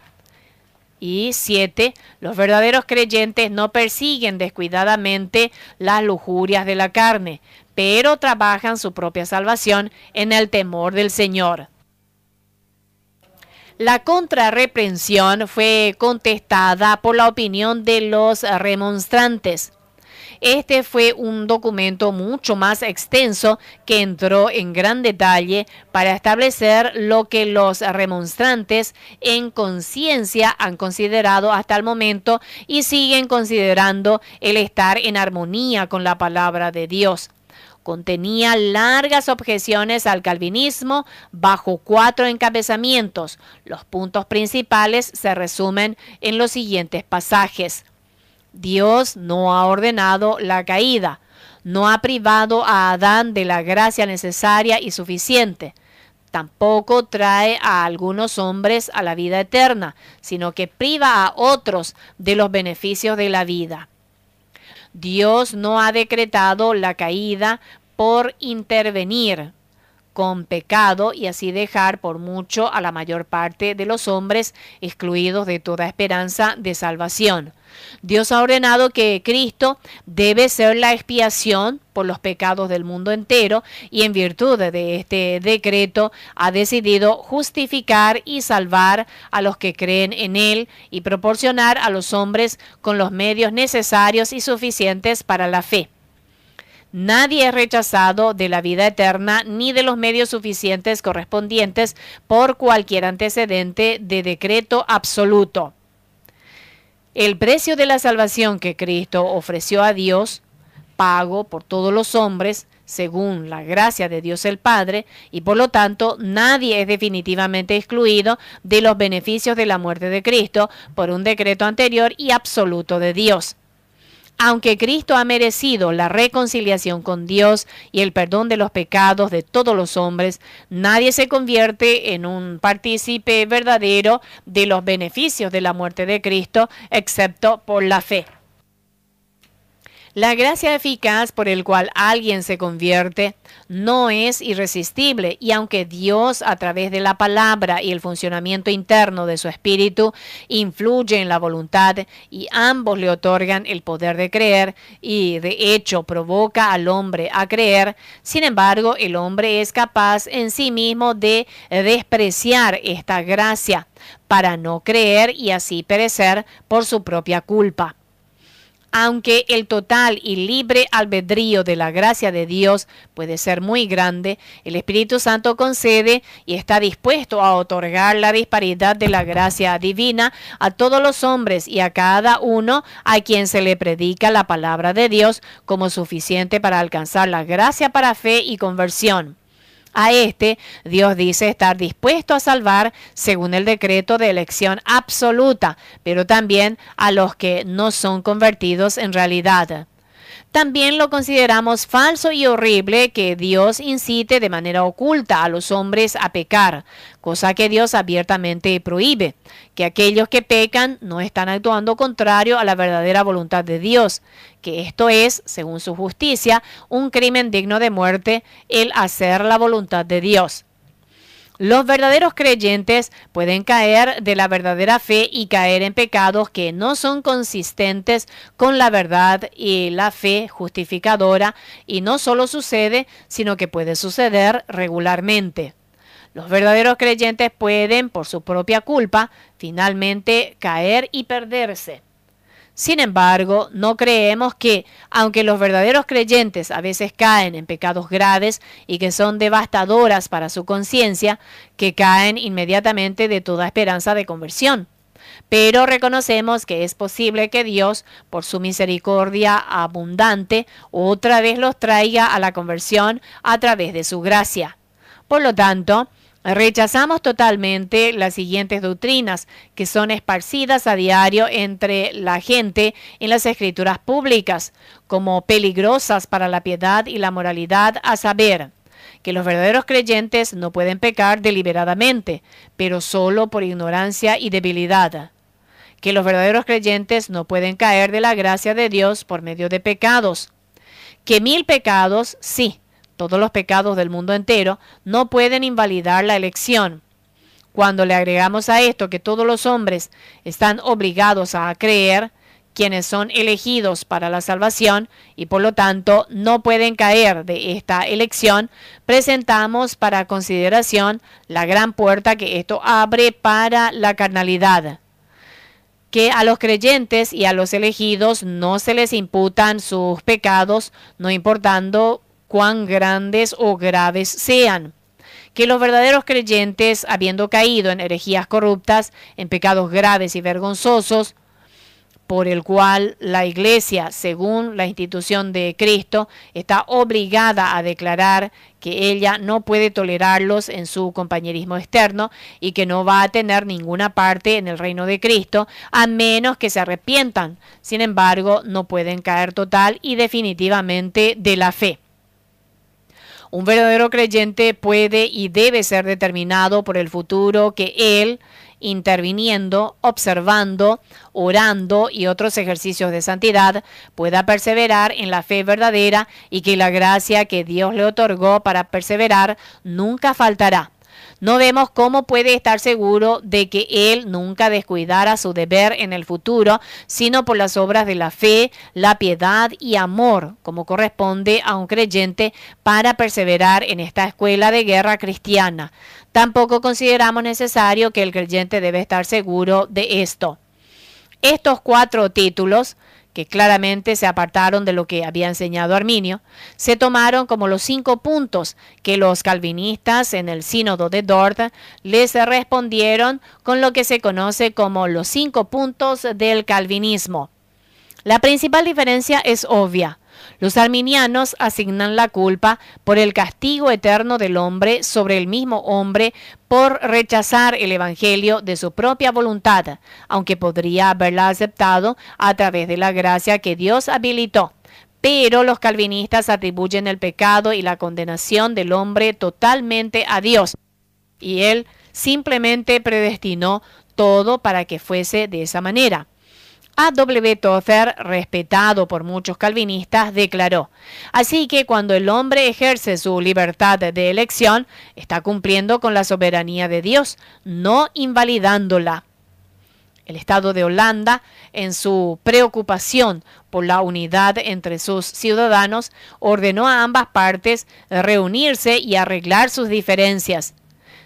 Y siete, los verdaderos creyentes no persiguen descuidadamente las lujurias de la carne, pero trabajan su propia salvación en el temor del Señor. La contrarreprensión fue contestada por la opinión de los remonstrantes. Este fue un documento mucho más extenso que entró en gran detalle para establecer lo que los remonstrantes en conciencia han considerado hasta el momento y siguen considerando el estar en armonía con la palabra de Dios contenía largas objeciones al calvinismo bajo cuatro encabezamientos. Los puntos principales se resumen en los siguientes pasajes. Dios no ha ordenado la caída, no ha privado a Adán de la gracia necesaria y suficiente. Tampoco trae a algunos hombres a la vida eterna, sino que priva a otros de los beneficios de la vida. Dios no ha decretado la caída por intervenir con pecado y así dejar por mucho a la mayor parte de los hombres excluidos de toda esperanza de salvación. Dios ha ordenado que Cristo debe ser la expiación por los pecados del mundo entero y en virtud de este decreto ha decidido justificar y salvar a los que creen en Él y proporcionar a los hombres con los medios necesarios y suficientes para la fe. Nadie es rechazado de la vida eterna ni de los medios suficientes correspondientes por cualquier antecedente de decreto absoluto. El precio de la salvación que Cristo ofreció a Dios, pago por todos los hombres, según la gracia de Dios el Padre, y por lo tanto nadie es definitivamente excluido de los beneficios de la muerte de Cristo por un decreto anterior y absoluto de Dios. Aunque Cristo ha merecido la reconciliación con Dios y el perdón de los pecados de todos los hombres, nadie se convierte en un partícipe verdadero de los beneficios de la muerte de Cristo, excepto por la fe. La gracia eficaz por el cual alguien se convierte no es irresistible y aunque Dios a través de la palabra y el funcionamiento interno de su espíritu influye en la voluntad y ambos le otorgan el poder de creer y de hecho provoca al hombre a creer, sin embargo el hombre es capaz en sí mismo de despreciar esta gracia para no creer y así perecer por su propia culpa. Aunque el total y libre albedrío de la gracia de Dios puede ser muy grande, el Espíritu Santo concede y está dispuesto a otorgar la disparidad de la gracia divina a todos los hombres y a cada uno a quien se le predica la palabra de Dios como suficiente para alcanzar la gracia para fe y conversión. A este Dios dice estar dispuesto a salvar según el decreto de elección absoluta, pero también a los que no son convertidos en realidad. También lo consideramos falso y horrible que Dios incite de manera oculta a los hombres a pecar, cosa que Dios abiertamente prohíbe, que aquellos que pecan no están actuando contrario a la verdadera voluntad de Dios, que esto es, según su justicia, un crimen digno de muerte el hacer la voluntad de Dios. Los verdaderos creyentes pueden caer de la verdadera fe y caer en pecados que no son consistentes con la verdad y la fe justificadora y no solo sucede, sino que puede suceder regularmente. Los verdaderos creyentes pueden, por su propia culpa, finalmente caer y perderse. Sin embargo, no creemos que, aunque los verdaderos creyentes a veces caen en pecados graves y que son devastadoras para su conciencia, que caen inmediatamente de toda esperanza de conversión. Pero reconocemos que es posible que Dios, por su misericordia abundante, otra vez los traiga a la conversión a través de su gracia. Por lo tanto, Rechazamos totalmente las siguientes doctrinas que son esparcidas a diario entre la gente en las escrituras públicas como peligrosas para la piedad y la moralidad, a saber, que los verdaderos creyentes no pueden pecar deliberadamente, pero solo por ignorancia y debilidad, que los verdaderos creyentes no pueden caer de la gracia de Dios por medio de pecados, que mil pecados sí, todos los pecados del mundo entero, no pueden invalidar la elección. Cuando le agregamos a esto que todos los hombres están obligados a creer, quienes son elegidos para la salvación y por lo tanto no pueden caer de esta elección, presentamos para consideración la gran puerta que esto abre para la carnalidad que a los creyentes y a los elegidos no se les imputan sus pecados, no importando cuán grandes o graves sean. Que los verdaderos creyentes, habiendo caído en herejías corruptas, en pecados graves y vergonzosos, por el cual la Iglesia, según la institución de Cristo, está obligada a declarar que ella no puede tolerarlos en su compañerismo externo y que no va a tener ninguna parte en el reino de Cristo a menos que se arrepientan. Sin embargo, no pueden caer total y definitivamente de la fe. Un verdadero creyente puede y debe ser determinado por el futuro que él, interviniendo, observando, orando y otros ejercicios de santidad, pueda perseverar en la fe verdadera y que la gracia que Dios le otorgó para perseverar nunca faltará. No vemos cómo puede estar seguro de que él nunca descuidara su deber en el futuro, sino por las obras de la fe, la piedad y amor, como corresponde a un creyente para perseverar en esta escuela de guerra cristiana. Tampoco consideramos necesario que el creyente debe estar seguro de esto. Estos cuatro títulos claramente se apartaron de lo que había enseñado Arminio, se tomaron como los cinco puntos que los calvinistas en el sínodo de Dort les respondieron con lo que se conoce como los cinco puntos del calvinismo. La principal diferencia es obvia. Los arminianos asignan la culpa por el castigo eterno del hombre sobre el mismo hombre por rechazar el Evangelio de su propia voluntad, aunque podría haberla aceptado a través de la gracia que Dios habilitó. Pero los calvinistas atribuyen el pecado y la condenación del hombre totalmente a Dios. Y él simplemente predestinó todo para que fuese de esa manera. A. W. Tozer, respetado por muchos calvinistas, declaró, así que cuando el hombre ejerce su libertad de elección, está cumpliendo con la soberanía de Dios, no invalidándola. El Estado de Holanda, en su preocupación por la unidad entre sus ciudadanos, ordenó a ambas partes reunirse y arreglar sus diferencias.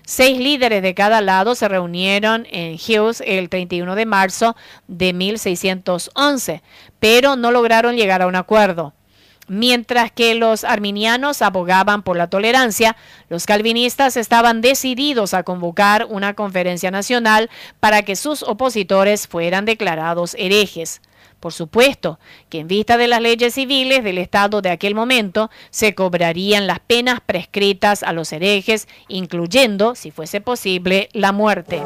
Seis líderes de cada lado se reunieron en Hughes el 31 de marzo de 1611, pero no lograron llegar a un acuerdo. Mientras que los arminianos abogaban por la tolerancia, los calvinistas estaban decididos a convocar una conferencia nacional para que sus opositores fueran declarados herejes. Por supuesto que en vista de las leyes civiles del Estado de aquel momento se cobrarían las penas prescritas a los herejes, incluyendo, si fuese posible, la muerte.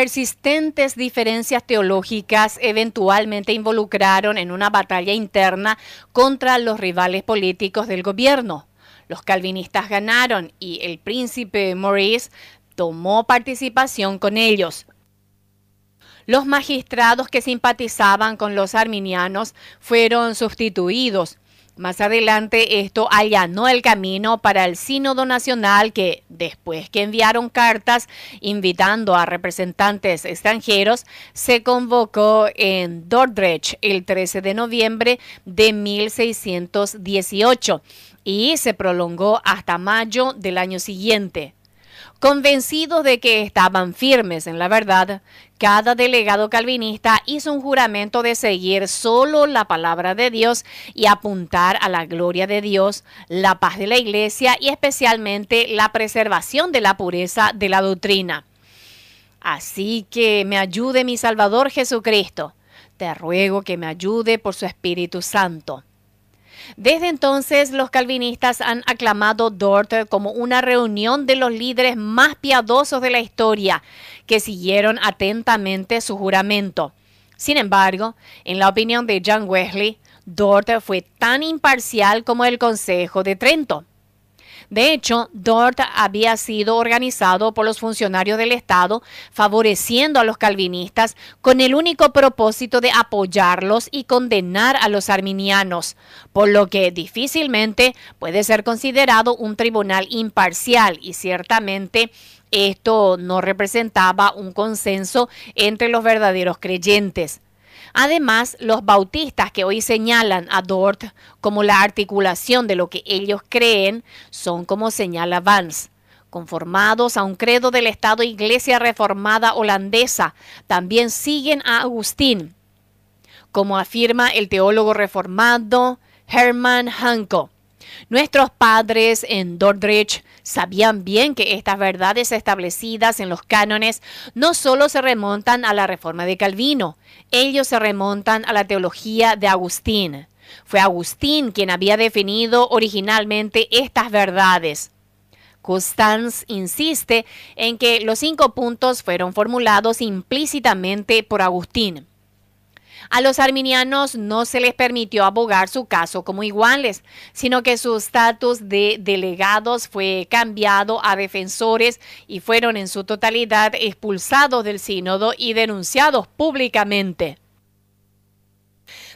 Persistentes diferencias teológicas eventualmente involucraron en una batalla interna contra los rivales políticos del gobierno. Los calvinistas ganaron y el príncipe Maurice tomó participación con ellos. Los magistrados que simpatizaban con los arminianos fueron sustituidos más adelante esto allanó el camino para el Sínodo Nacional que, después que enviaron cartas invitando a representantes extranjeros, se convocó en Dordrecht el 13 de noviembre de 1618 y se prolongó hasta mayo del año siguiente. Convencidos de que estaban firmes en la verdad, cada delegado calvinista hizo un juramento de seguir solo la palabra de Dios y apuntar a la gloria de Dios, la paz de la iglesia y especialmente la preservación de la pureza de la doctrina. Así que me ayude mi Salvador Jesucristo. Te ruego que me ayude por su Espíritu Santo. Desde entonces, los calvinistas han aclamado Dort como una reunión de los líderes más piadosos de la historia, que siguieron atentamente su juramento. Sin embargo, en la opinión de John Wesley, Dort fue tan imparcial como el Consejo de Trento. De hecho, Dort había sido organizado por los funcionarios del Estado, favoreciendo a los calvinistas con el único propósito de apoyarlos y condenar a los arminianos, por lo que difícilmente puede ser considerado un tribunal imparcial y ciertamente esto no representaba un consenso entre los verdaderos creyentes. Además, los bautistas que hoy señalan a Dort como la articulación de lo que ellos creen son como señala Vance conformados a un credo del Estado Iglesia Reformada Holandesa, también siguen a Agustín, como afirma el teólogo reformado Herman Hanko. Nuestros padres en Dordrecht sabían bien que estas verdades establecidas en los cánones no solo se remontan a la reforma de Calvino, ellos se remontan a la teología de Agustín. Fue Agustín quien había definido originalmente estas verdades. Constance insiste en que los cinco puntos fueron formulados implícitamente por Agustín. A los arminianos no se les permitió abogar su caso como iguales, sino que su estatus de delegados fue cambiado a defensores y fueron en su totalidad expulsados del sínodo y denunciados públicamente.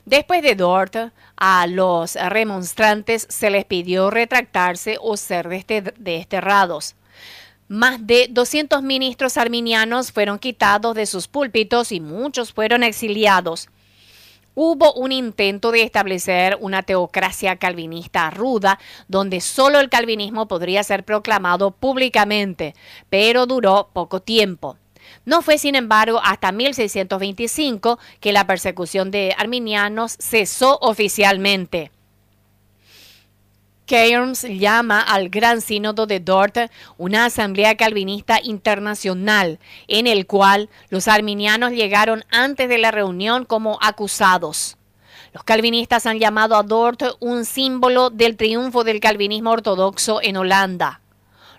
Después de Dort, a los remonstrantes se les pidió retractarse o ser desterrados. Más de 200 ministros arminianos fueron quitados de sus púlpitos y muchos fueron exiliados. Hubo un intento de establecer una teocracia calvinista ruda, donde solo el calvinismo podría ser proclamado públicamente, pero duró poco tiempo. No fue, sin embargo, hasta 1625 que la persecución de arminianos cesó oficialmente. Cairns llama al Gran Sínodo de Dort una asamblea calvinista internacional, en el cual los arminianos llegaron antes de la reunión como acusados. Los calvinistas han llamado a Dort un símbolo del triunfo del calvinismo ortodoxo en Holanda.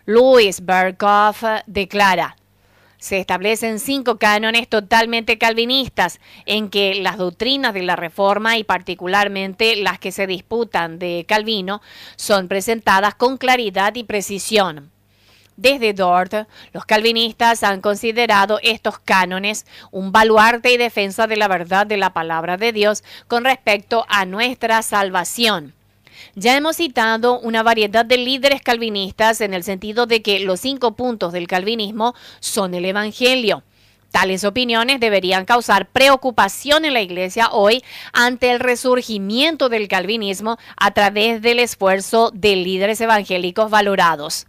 Louis Berghoff declara, se establecen cinco cánones totalmente calvinistas en que las doctrinas de la Reforma y particularmente las que se disputan de Calvino son presentadas con claridad y precisión. Desde Dort, los calvinistas han considerado estos cánones un baluarte y defensa de la verdad de la palabra de Dios con respecto a nuestra salvación. Ya hemos citado una variedad de líderes calvinistas en el sentido de que los cinco puntos del calvinismo son el Evangelio. Tales opiniones deberían causar preocupación en la Iglesia hoy ante el resurgimiento del calvinismo a través del esfuerzo de líderes evangélicos valorados.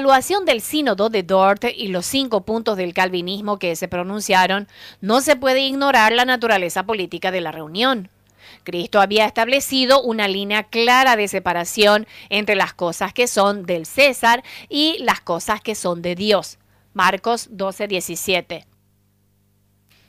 Evaluación del sínodo de Dort y los cinco puntos del calvinismo que se pronunciaron, no se puede ignorar la naturaleza política de la reunión. Cristo había establecido una línea clara de separación entre las cosas que son del César y las cosas que son de Dios. Marcos 12, 17.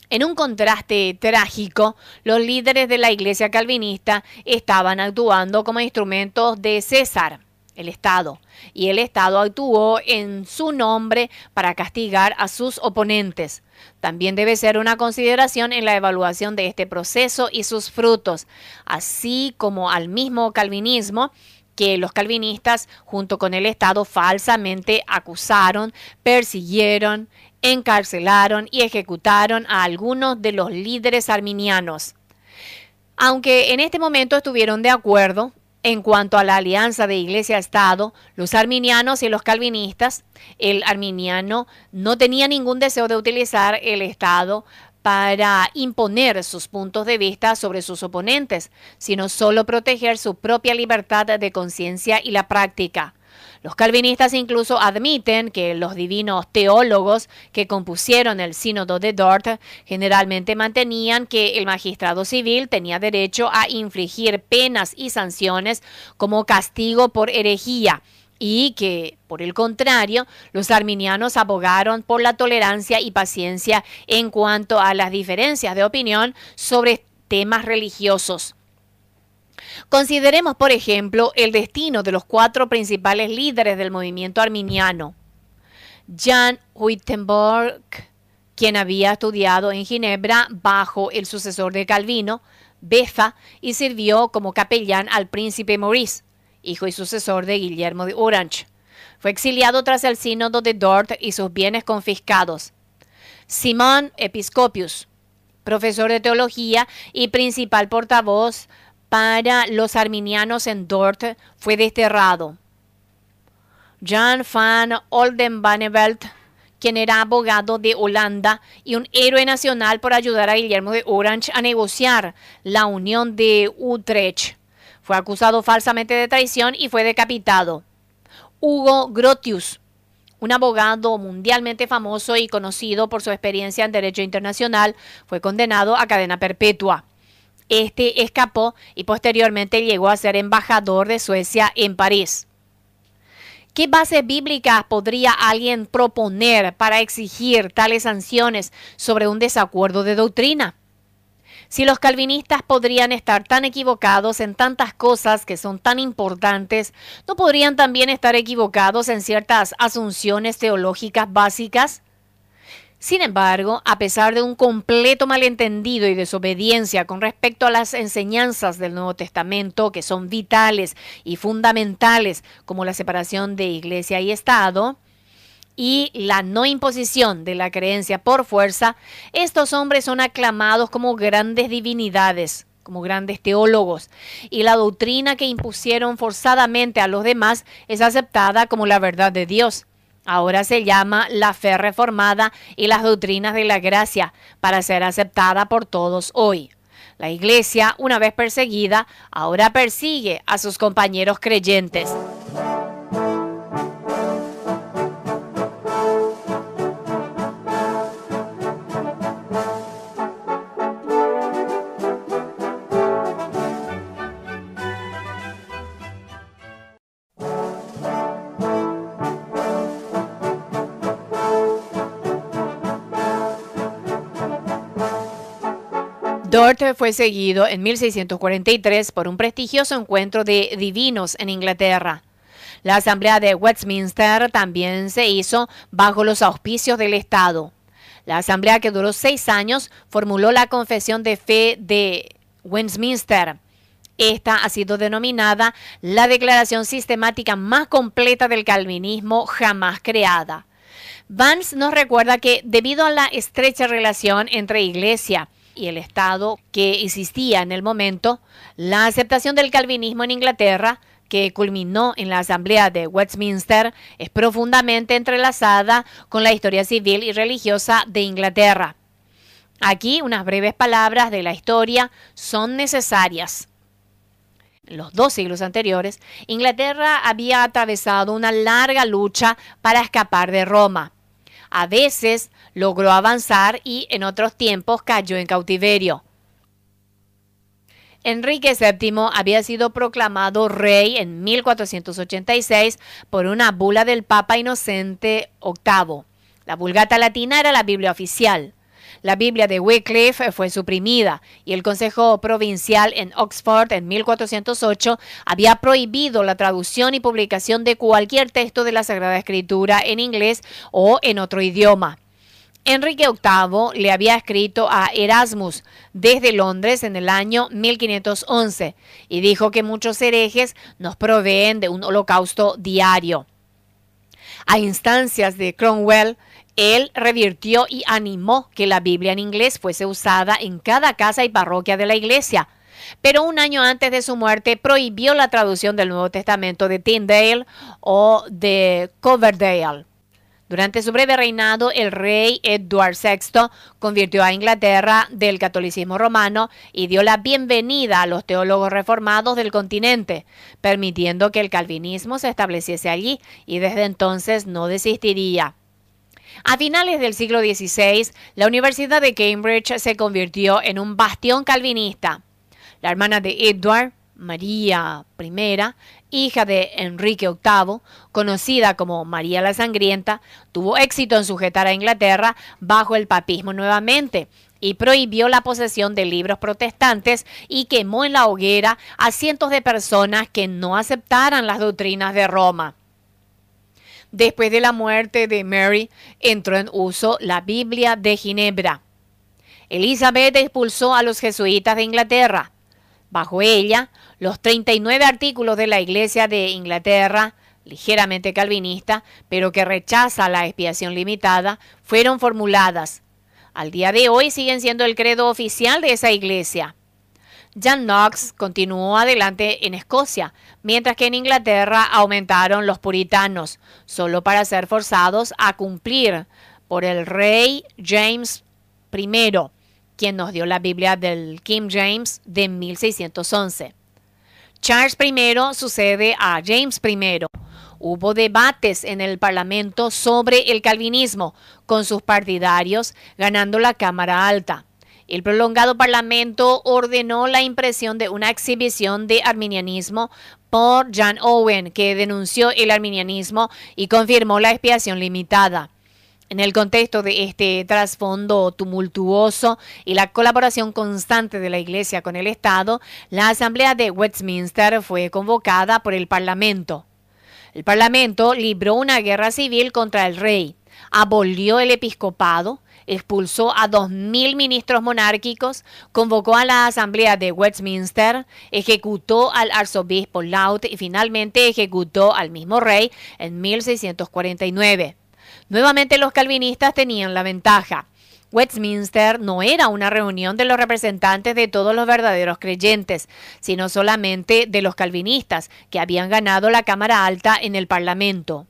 En un contraste trágico, los líderes de la iglesia calvinista estaban actuando como instrumentos de César, el Estado, y el Estado actuó en su nombre para castigar a sus oponentes. También debe ser una consideración en la evaluación de este proceso y sus frutos, así como al mismo calvinismo que los calvinistas junto con el Estado falsamente acusaron, persiguieron, encarcelaron y ejecutaron a algunos de los líderes arminianos. Aunque en este momento estuvieron de acuerdo en cuanto a la alianza de Iglesia-Estado, los arminianos y los calvinistas, el arminiano no tenía ningún deseo de utilizar el Estado para imponer sus puntos de vista sobre sus oponentes, sino solo proteger su propia libertad de conciencia y la práctica. Los calvinistas incluso admiten que los divinos teólogos que compusieron el sínodo de Dort generalmente mantenían que el magistrado civil tenía derecho a infligir penas y sanciones como castigo por herejía y que, por el contrario, los arminianos abogaron por la tolerancia y paciencia en cuanto a las diferencias de opinión sobre temas religiosos. Consideremos, por ejemplo, el destino de los cuatro principales líderes del movimiento arminiano. Jan Wittenberg, quien había estudiado en Ginebra bajo el sucesor de Calvino, Beza, y sirvió como capellán al príncipe Maurice, hijo y sucesor de Guillermo de Orange. Fue exiliado tras el sínodo de Dort y sus bienes confiscados. Simón Episcopius, profesor de teología y principal portavoz para los arminianos en Dort, fue desterrado. Jan van Oldenbarnevelt, quien era abogado de Holanda y un héroe nacional por ayudar a Guillermo de Orange a negociar la unión de Utrecht fue acusado falsamente de traición y fue decapitado. Hugo Grotius, un abogado mundialmente famoso y conocido por su experiencia en derecho internacional, fue condenado a cadena perpetua. Este escapó y posteriormente llegó a ser embajador de Suecia en París. ¿Qué bases bíblicas podría alguien proponer para exigir tales sanciones sobre un desacuerdo de doctrina? Si los calvinistas podrían estar tan equivocados en tantas cosas que son tan importantes, ¿no podrían también estar equivocados en ciertas asunciones teológicas básicas? Sin embargo, a pesar de un completo malentendido y desobediencia con respecto a las enseñanzas del Nuevo Testamento, que son vitales y fundamentales, como la separación de iglesia y Estado, y la no imposición de la creencia por fuerza, estos hombres son aclamados como grandes divinidades, como grandes teólogos, y la doctrina que impusieron forzadamente a los demás es aceptada como la verdad de Dios. Ahora se llama la fe reformada y las doctrinas de la gracia para ser aceptada por todos hoy. La iglesia, una vez perseguida, ahora persigue a sus compañeros creyentes. Dort fue seguido en 1643 por un prestigioso encuentro de divinos en Inglaterra. La Asamblea de Westminster también se hizo bajo los auspicios del Estado. La Asamblea, que duró seis años, formuló la Confesión de Fe de Westminster. Esta ha sido denominada la declaración sistemática más completa del calvinismo jamás creada. Vance nos recuerda que debido a la estrecha relación entre Iglesia y el Estado que existía en el momento, la aceptación del calvinismo en Inglaterra, que culminó en la Asamblea de Westminster, es profundamente entrelazada con la historia civil y religiosa de Inglaterra. Aquí unas breves palabras de la historia son necesarias. Los dos siglos anteriores, Inglaterra había atravesado una larga lucha para escapar de Roma. A veces logró avanzar y en otros tiempos cayó en cautiverio. Enrique VII había sido proclamado rey en 1486 por una bula del Papa Inocente VIII. La Vulgata Latina era la Biblia oficial. La Biblia de Wycliffe fue suprimida y el Consejo Provincial en Oxford en 1408 había prohibido la traducción y publicación de cualquier texto de la Sagrada Escritura en inglés o en otro idioma. Enrique VIII le había escrito a Erasmus desde Londres en el año 1511 y dijo que muchos herejes nos proveen de un holocausto diario. A instancias de Cromwell, él revirtió y animó que la Biblia en inglés fuese usada en cada casa y parroquia de la iglesia. Pero un año antes de su muerte prohibió la traducción del Nuevo Testamento de Tyndale o de Coverdale. Durante su breve reinado, el rey Edward VI convirtió a Inglaterra del catolicismo romano y dio la bienvenida a los teólogos reformados del continente, permitiendo que el calvinismo se estableciese allí y desde entonces no desistiría. A finales del siglo XVI, la Universidad de Cambridge se convirtió en un bastión calvinista. La hermana de Edward, María I, hija de Enrique VIII, conocida como María la Sangrienta, tuvo éxito en sujetar a Inglaterra bajo el papismo nuevamente y prohibió la posesión de libros protestantes y quemó en la hoguera a cientos de personas que no aceptaran las doctrinas de Roma. Después de la muerte de Mary, entró en uso la Biblia de Ginebra. Elizabeth expulsó a los jesuitas de Inglaterra. Bajo ella, los 39 artículos de la Iglesia de Inglaterra, ligeramente calvinista, pero que rechaza la expiación limitada, fueron formuladas. Al día de hoy siguen siendo el credo oficial de esa iglesia. John Knox continuó adelante en Escocia, mientras que en Inglaterra aumentaron los puritanos, solo para ser forzados a cumplir por el rey James I, quien nos dio la Biblia del King James de 1611. Charles I sucede a James I. Hubo debates en el Parlamento sobre el calvinismo, con sus partidarios ganando la Cámara Alta. El prolongado Parlamento ordenó la impresión de una exhibición de arminianismo por John Owen, que denunció el arminianismo y confirmó la expiación limitada. En el contexto de este trasfondo tumultuoso y la colaboración constante de la Iglesia con el Estado, la Asamblea de Westminster fue convocada por el Parlamento. El Parlamento libró una guerra civil contra el rey, abolió el episcopado, expulsó a 2.000 ministros monárquicos, convocó a la Asamblea de Westminster, ejecutó al arzobispo Laud y finalmente ejecutó al mismo rey en 1649. Nuevamente los calvinistas tenían la ventaja. Westminster no era una reunión de los representantes de todos los verdaderos creyentes, sino solamente de los calvinistas, que habían ganado la Cámara Alta en el Parlamento.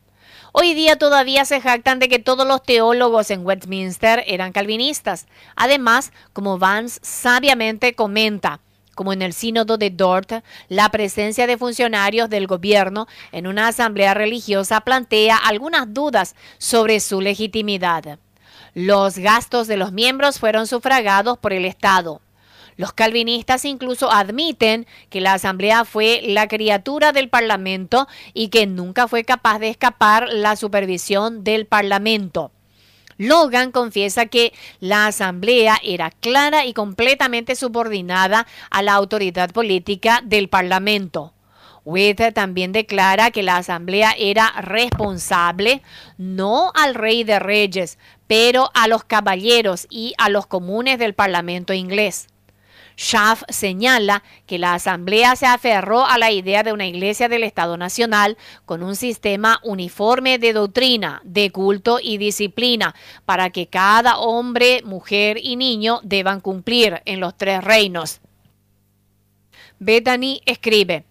Hoy día todavía se jactan de que todos los teólogos en Westminster eran calvinistas. Además, como Vance sabiamente comenta, como en el sínodo de Dort, la presencia de funcionarios del gobierno en una asamblea religiosa plantea algunas dudas sobre su legitimidad. Los gastos de los miembros fueron sufragados por el Estado. Los calvinistas incluso admiten que la Asamblea fue la criatura del Parlamento y que nunca fue capaz de escapar la supervisión del Parlamento. Logan confiesa que la Asamblea era clara y completamente subordinada a la autoridad política del Parlamento. Witt también declara que la Asamblea era responsable no al rey de reyes, pero a los caballeros y a los comunes del Parlamento inglés. Schaff señala que la Asamblea se aferró a la idea de una iglesia del Estado Nacional con un sistema uniforme de doctrina, de culto y disciplina para que cada hombre, mujer y niño deban cumplir en los tres reinos. Bethany escribe,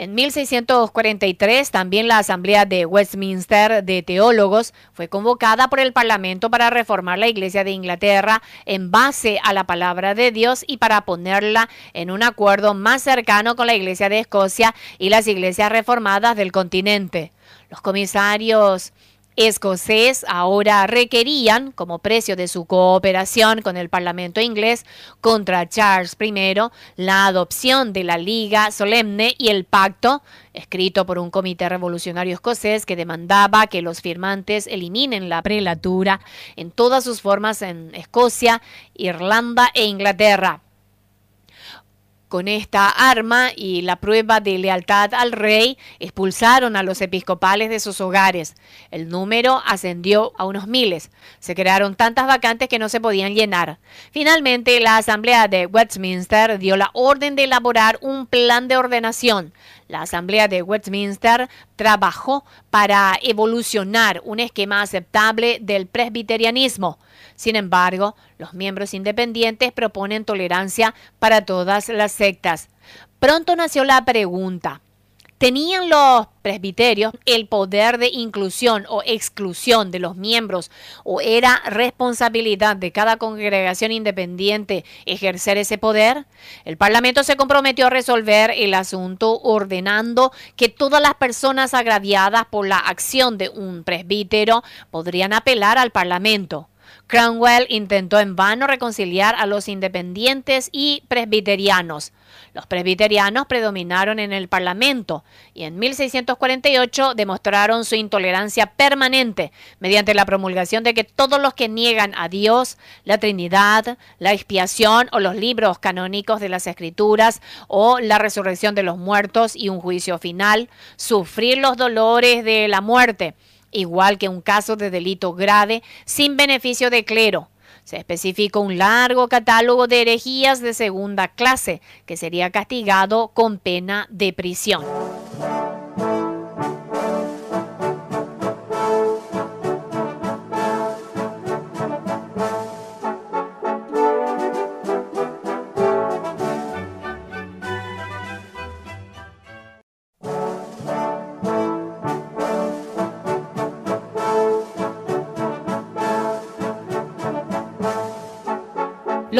en 1643, también la Asamblea de Westminster de Teólogos fue convocada por el Parlamento para reformar la Iglesia de Inglaterra en base a la palabra de Dios y para ponerla en un acuerdo más cercano con la Iglesia de Escocia y las iglesias reformadas del continente. Los comisarios escocés ahora requerían, como precio de su cooperación con el Parlamento inglés contra Charles I, la adopción de la Liga Solemne y el pacto, escrito por un comité revolucionario escocés que demandaba que los firmantes eliminen la prelatura en todas sus formas en Escocia, Irlanda e Inglaterra. Con esta arma y la prueba de lealtad al rey, expulsaron a los episcopales de sus hogares. El número ascendió a unos miles. Se crearon tantas vacantes que no se podían llenar. Finalmente, la Asamblea de Westminster dio la orden de elaborar un plan de ordenación. La Asamblea de Westminster trabajó para evolucionar un esquema aceptable del presbiterianismo. Sin embargo, los miembros independientes proponen tolerancia para todas las sectas. Pronto nació la pregunta, ¿tenían los presbiterios el poder de inclusión o exclusión de los miembros o era responsabilidad de cada congregación independiente ejercer ese poder? El Parlamento se comprometió a resolver el asunto ordenando que todas las personas agraviadas por la acción de un presbítero podrían apelar al Parlamento. Cromwell intentó en vano reconciliar a los independientes y presbiterianos. Los presbiterianos predominaron en el Parlamento y en 1648 demostraron su intolerancia permanente mediante la promulgación de que todos los que niegan a Dios, la Trinidad, la expiación o los libros canónicos de las Escrituras o la resurrección de los muertos y un juicio final, sufrir los dolores de la muerte igual que un caso de delito grave sin beneficio de clero. Se especificó un largo catálogo de herejías de segunda clase que sería castigado con pena de prisión.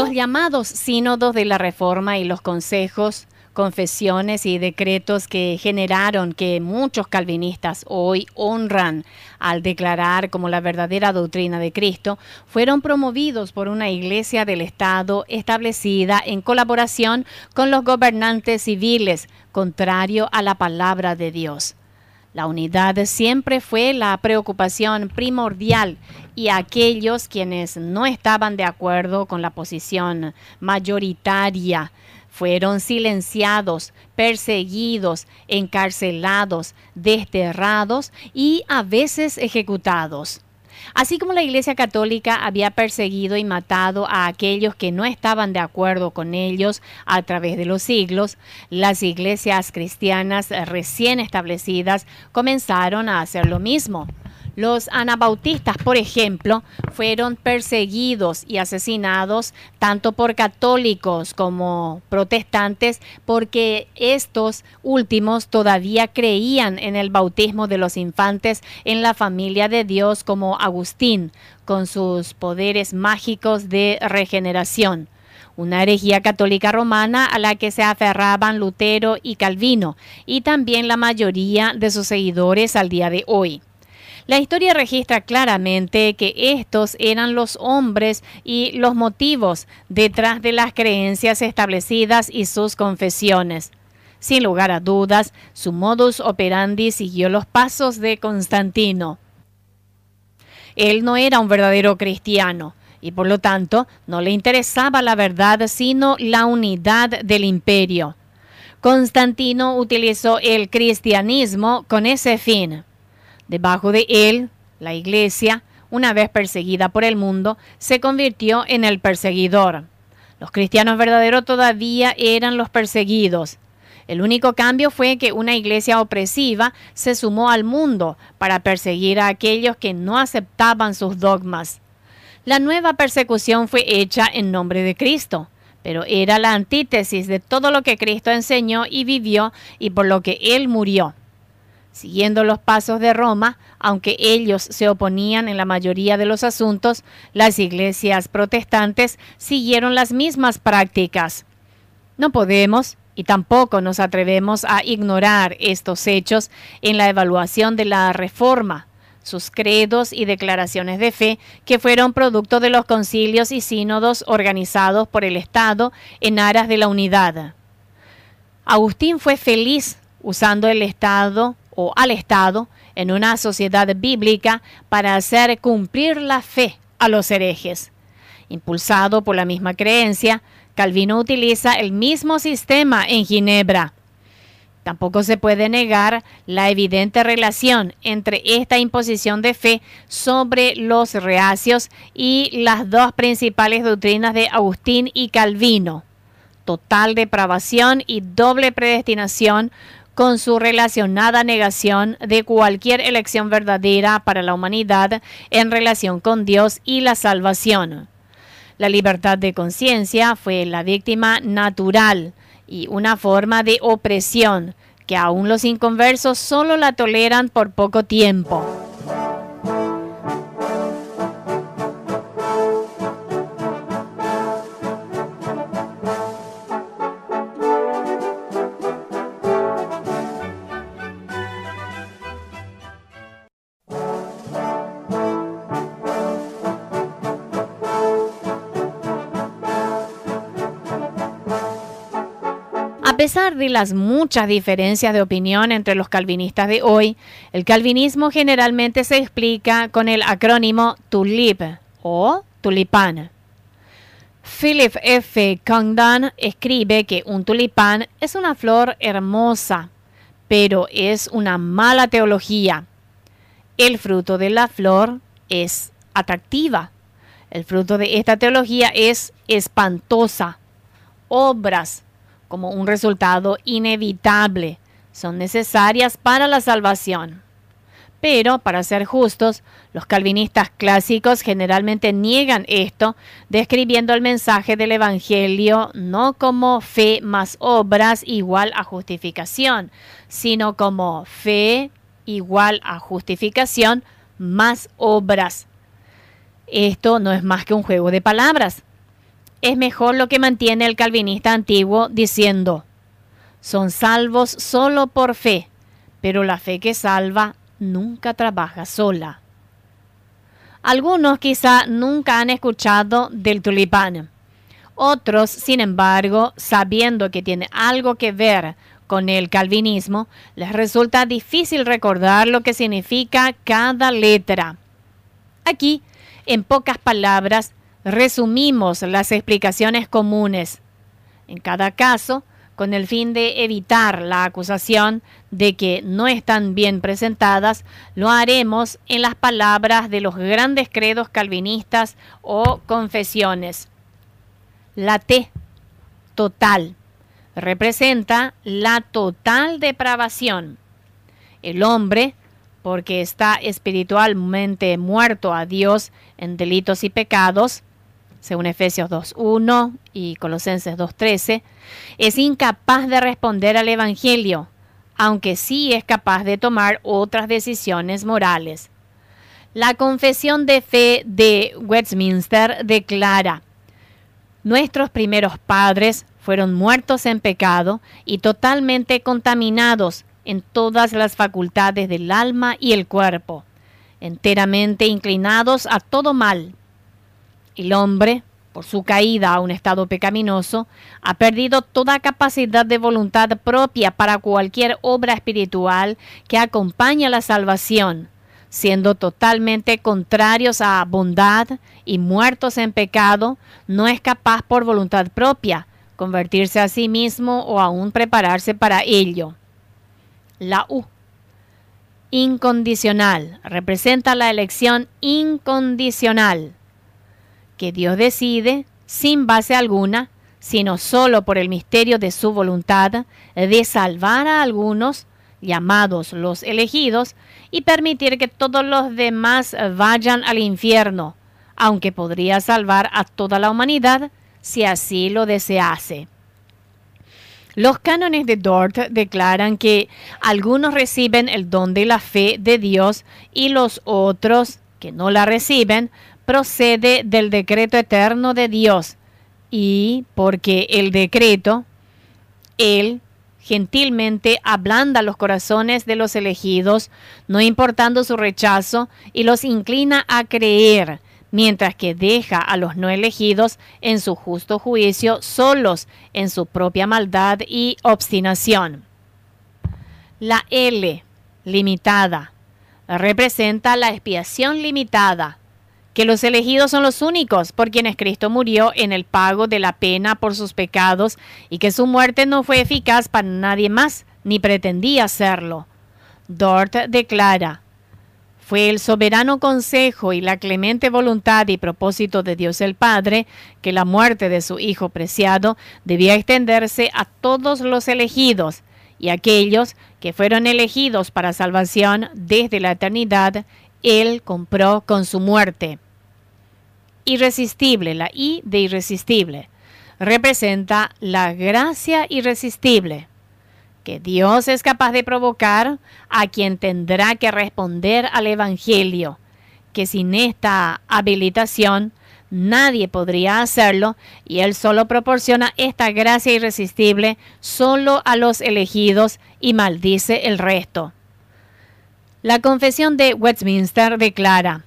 Los llamados sínodos de la Reforma y los consejos, confesiones y decretos que generaron que muchos calvinistas hoy honran al declarar como la verdadera doctrina de Cristo, fueron promovidos por una iglesia del Estado establecida en colaboración con los gobernantes civiles, contrario a la palabra de Dios. La unidad siempre fue la preocupación primordial y aquellos quienes no estaban de acuerdo con la posición mayoritaria fueron silenciados, perseguidos, encarcelados, desterrados y a veces ejecutados. Así como la Iglesia Católica había perseguido y matado a aquellos que no estaban de acuerdo con ellos a través de los siglos, las iglesias cristianas recién establecidas comenzaron a hacer lo mismo. Los anabautistas, por ejemplo, fueron perseguidos y asesinados tanto por católicos como protestantes porque estos últimos todavía creían en el bautismo de los infantes en la familia de Dios como Agustín, con sus poderes mágicos de regeneración una herejía católica romana a la que se aferraban Lutero y Calvino, y también la mayoría de sus seguidores al día de hoy. La historia registra claramente que estos eran los hombres y los motivos detrás de las creencias establecidas y sus confesiones. Sin lugar a dudas, su modus operandi siguió los pasos de Constantino. Él no era un verdadero cristiano y por lo tanto no le interesaba la verdad sino la unidad del imperio. Constantino utilizó el cristianismo con ese fin. Debajo de él, la iglesia, una vez perseguida por el mundo, se convirtió en el perseguidor. Los cristianos verdaderos todavía eran los perseguidos. El único cambio fue que una iglesia opresiva se sumó al mundo para perseguir a aquellos que no aceptaban sus dogmas. La nueva persecución fue hecha en nombre de Cristo, pero era la antítesis de todo lo que Cristo enseñó y vivió y por lo que Él murió. Siguiendo los pasos de Roma, aunque ellos se oponían en la mayoría de los asuntos, las iglesias protestantes siguieron las mismas prácticas. No podemos y tampoco nos atrevemos a ignorar estos hechos en la evaluación de la reforma. sus credos y declaraciones de fe que fueron producto de los concilios y sínodos organizados por el Estado en aras de la unidad. Agustín fue feliz usando el Estado al Estado en una sociedad bíblica para hacer cumplir la fe a los herejes. Impulsado por la misma creencia, Calvino utiliza el mismo sistema en Ginebra. Tampoco se puede negar la evidente relación entre esta imposición de fe sobre los reacios y las dos principales doctrinas de Agustín y Calvino, total depravación y doble predestinación con su relacionada negación de cualquier elección verdadera para la humanidad en relación con Dios y la salvación. La libertad de conciencia fue la víctima natural y una forma de opresión que aún los inconversos solo la toleran por poco tiempo. Pesar de las muchas diferencias de opinión entre los calvinistas de hoy, el calvinismo generalmente se explica con el acrónimo TULIP o tulipán. Philip F. Condon escribe que un tulipán es una flor hermosa, pero es una mala teología. El fruto de la flor es atractiva. El fruto de esta teología es espantosa. Obras como un resultado inevitable. Son necesarias para la salvación. Pero, para ser justos, los calvinistas clásicos generalmente niegan esto, describiendo el mensaje del Evangelio no como fe más obras igual a justificación, sino como fe igual a justificación más obras. Esto no es más que un juego de palabras es mejor lo que mantiene el calvinista antiguo diciendo, son salvos solo por fe, pero la fe que salva nunca trabaja sola. Algunos quizá nunca han escuchado del tulipán. Otros, sin embargo, sabiendo que tiene algo que ver con el calvinismo, les resulta difícil recordar lo que significa cada letra. Aquí, en pocas palabras, resumimos las explicaciones comunes. En cada caso, con el fin de evitar la acusación de que no están bien presentadas, lo haremos en las palabras de los grandes credos calvinistas o confesiones. La T, total, representa la total depravación. El hombre porque está espiritualmente muerto a Dios en delitos y pecados, según Efesios 2.1 y Colosenses 2.13, es incapaz de responder al Evangelio, aunque sí es capaz de tomar otras decisiones morales. La confesión de fe de Westminster declara, Nuestros primeros padres fueron muertos en pecado y totalmente contaminados en todas las facultades del alma y el cuerpo, enteramente inclinados a todo mal el hombre, por su caída a un estado pecaminoso, ha perdido toda capacidad de voluntad propia para cualquier obra espiritual que acompañe a la salvación, siendo totalmente contrarios a bondad y muertos en pecado, no es capaz por voluntad propia convertirse a sí mismo o aún prepararse para ello. La U. Incondicional representa la elección incondicional que Dios decide, sin base alguna, sino solo por el misterio de su voluntad, de salvar a algunos, llamados los elegidos, y permitir que todos los demás vayan al infierno, aunque podría salvar a toda la humanidad si así lo desease. Los cánones de Dort declaran que algunos reciben el don de la fe de Dios y los otros que no la reciben procede del decreto eterno de Dios y porque el decreto, Él gentilmente ablanda los corazones de los elegidos, no importando su rechazo, y los inclina a creer, mientras que deja a los no elegidos en su justo juicio solos en su propia maldad y obstinación. La L, limitada, representa la expiación limitada, que los elegidos son los únicos por quienes Cristo murió en el pago de la pena por sus pecados y que su muerte no fue eficaz para nadie más, ni pretendía serlo. Dort declara, fue el soberano consejo y la clemente voluntad y propósito de Dios el Padre que la muerte de su Hijo preciado debía extenderse a todos los elegidos y aquellos que fueron elegidos para salvación desde la eternidad, Él compró con su muerte. Irresistible, la I de irresistible, representa la gracia irresistible que Dios es capaz de provocar a quien tendrá que responder al Evangelio, que sin esta habilitación nadie podría hacerlo y Él solo proporciona esta gracia irresistible solo a los elegidos y maldice el resto. La confesión de Westminster declara,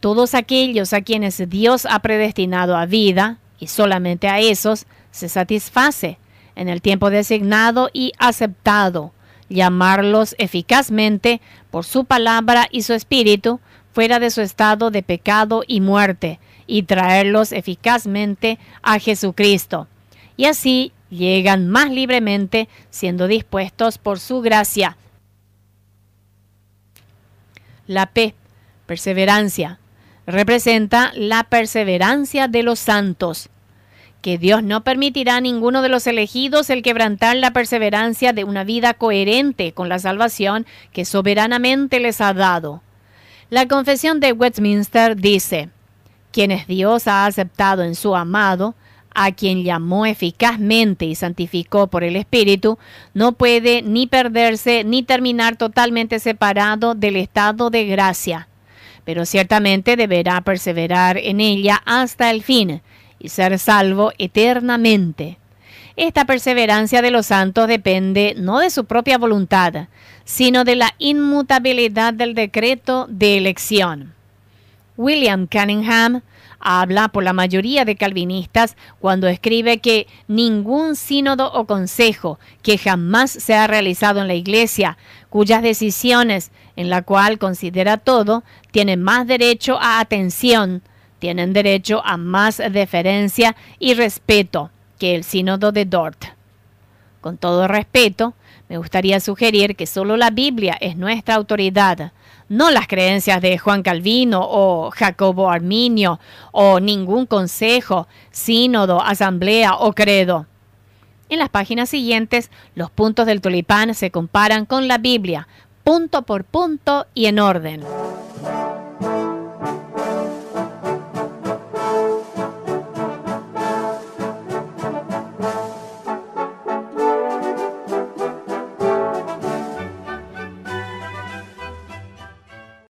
todos aquellos a quienes Dios ha predestinado a vida, y solamente a esos, se satisface en el tiempo designado y aceptado, llamarlos eficazmente por su palabra y su espíritu fuera de su estado de pecado y muerte, y traerlos eficazmente a Jesucristo. Y así llegan más libremente siendo dispuestos por su gracia. La P, perseverancia, representa la perseverancia de los santos que Dios no permitirá a ninguno de los elegidos el quebrantar la perseverancia de una vida coherente con la salvación que soberanamente les ha dado. La confesión de Westminster dice, quienes Dios ha aceptado en su amado, a quien llamó eficazmente y santificó por el Espíritu, no puede ni perderse ni terminar totalmente separado del estado de gracia, pero ciertamente deberá perseverar en ella hasta el fin, y ser salvo eternamente. Esta perseverancia de los santos depende no de su propia voluntad, sino de la inmutabilidad del decreto de elección. William Cunningham habla por la mayoría de calvinistas cuando escribe que ningún sínodo o consejo que jamás se ha realizado en la Iglesia, cuyas decisiones, en la cual considera todo, tiene más derecho a atención tienen derecho a más deferencia y respeto que el sínodo de Dort. Con todo respeto, me gustaría sugerir que solo la Biblia es nuestra autoridad, no las creencias de Juan Calvino o Jacobo Arminio o ningún consejo, sínodo, asamblea o credo. En las páginas siguientes, los puntos del tulipán se comparan con la Biblia, punto por punto y en orden.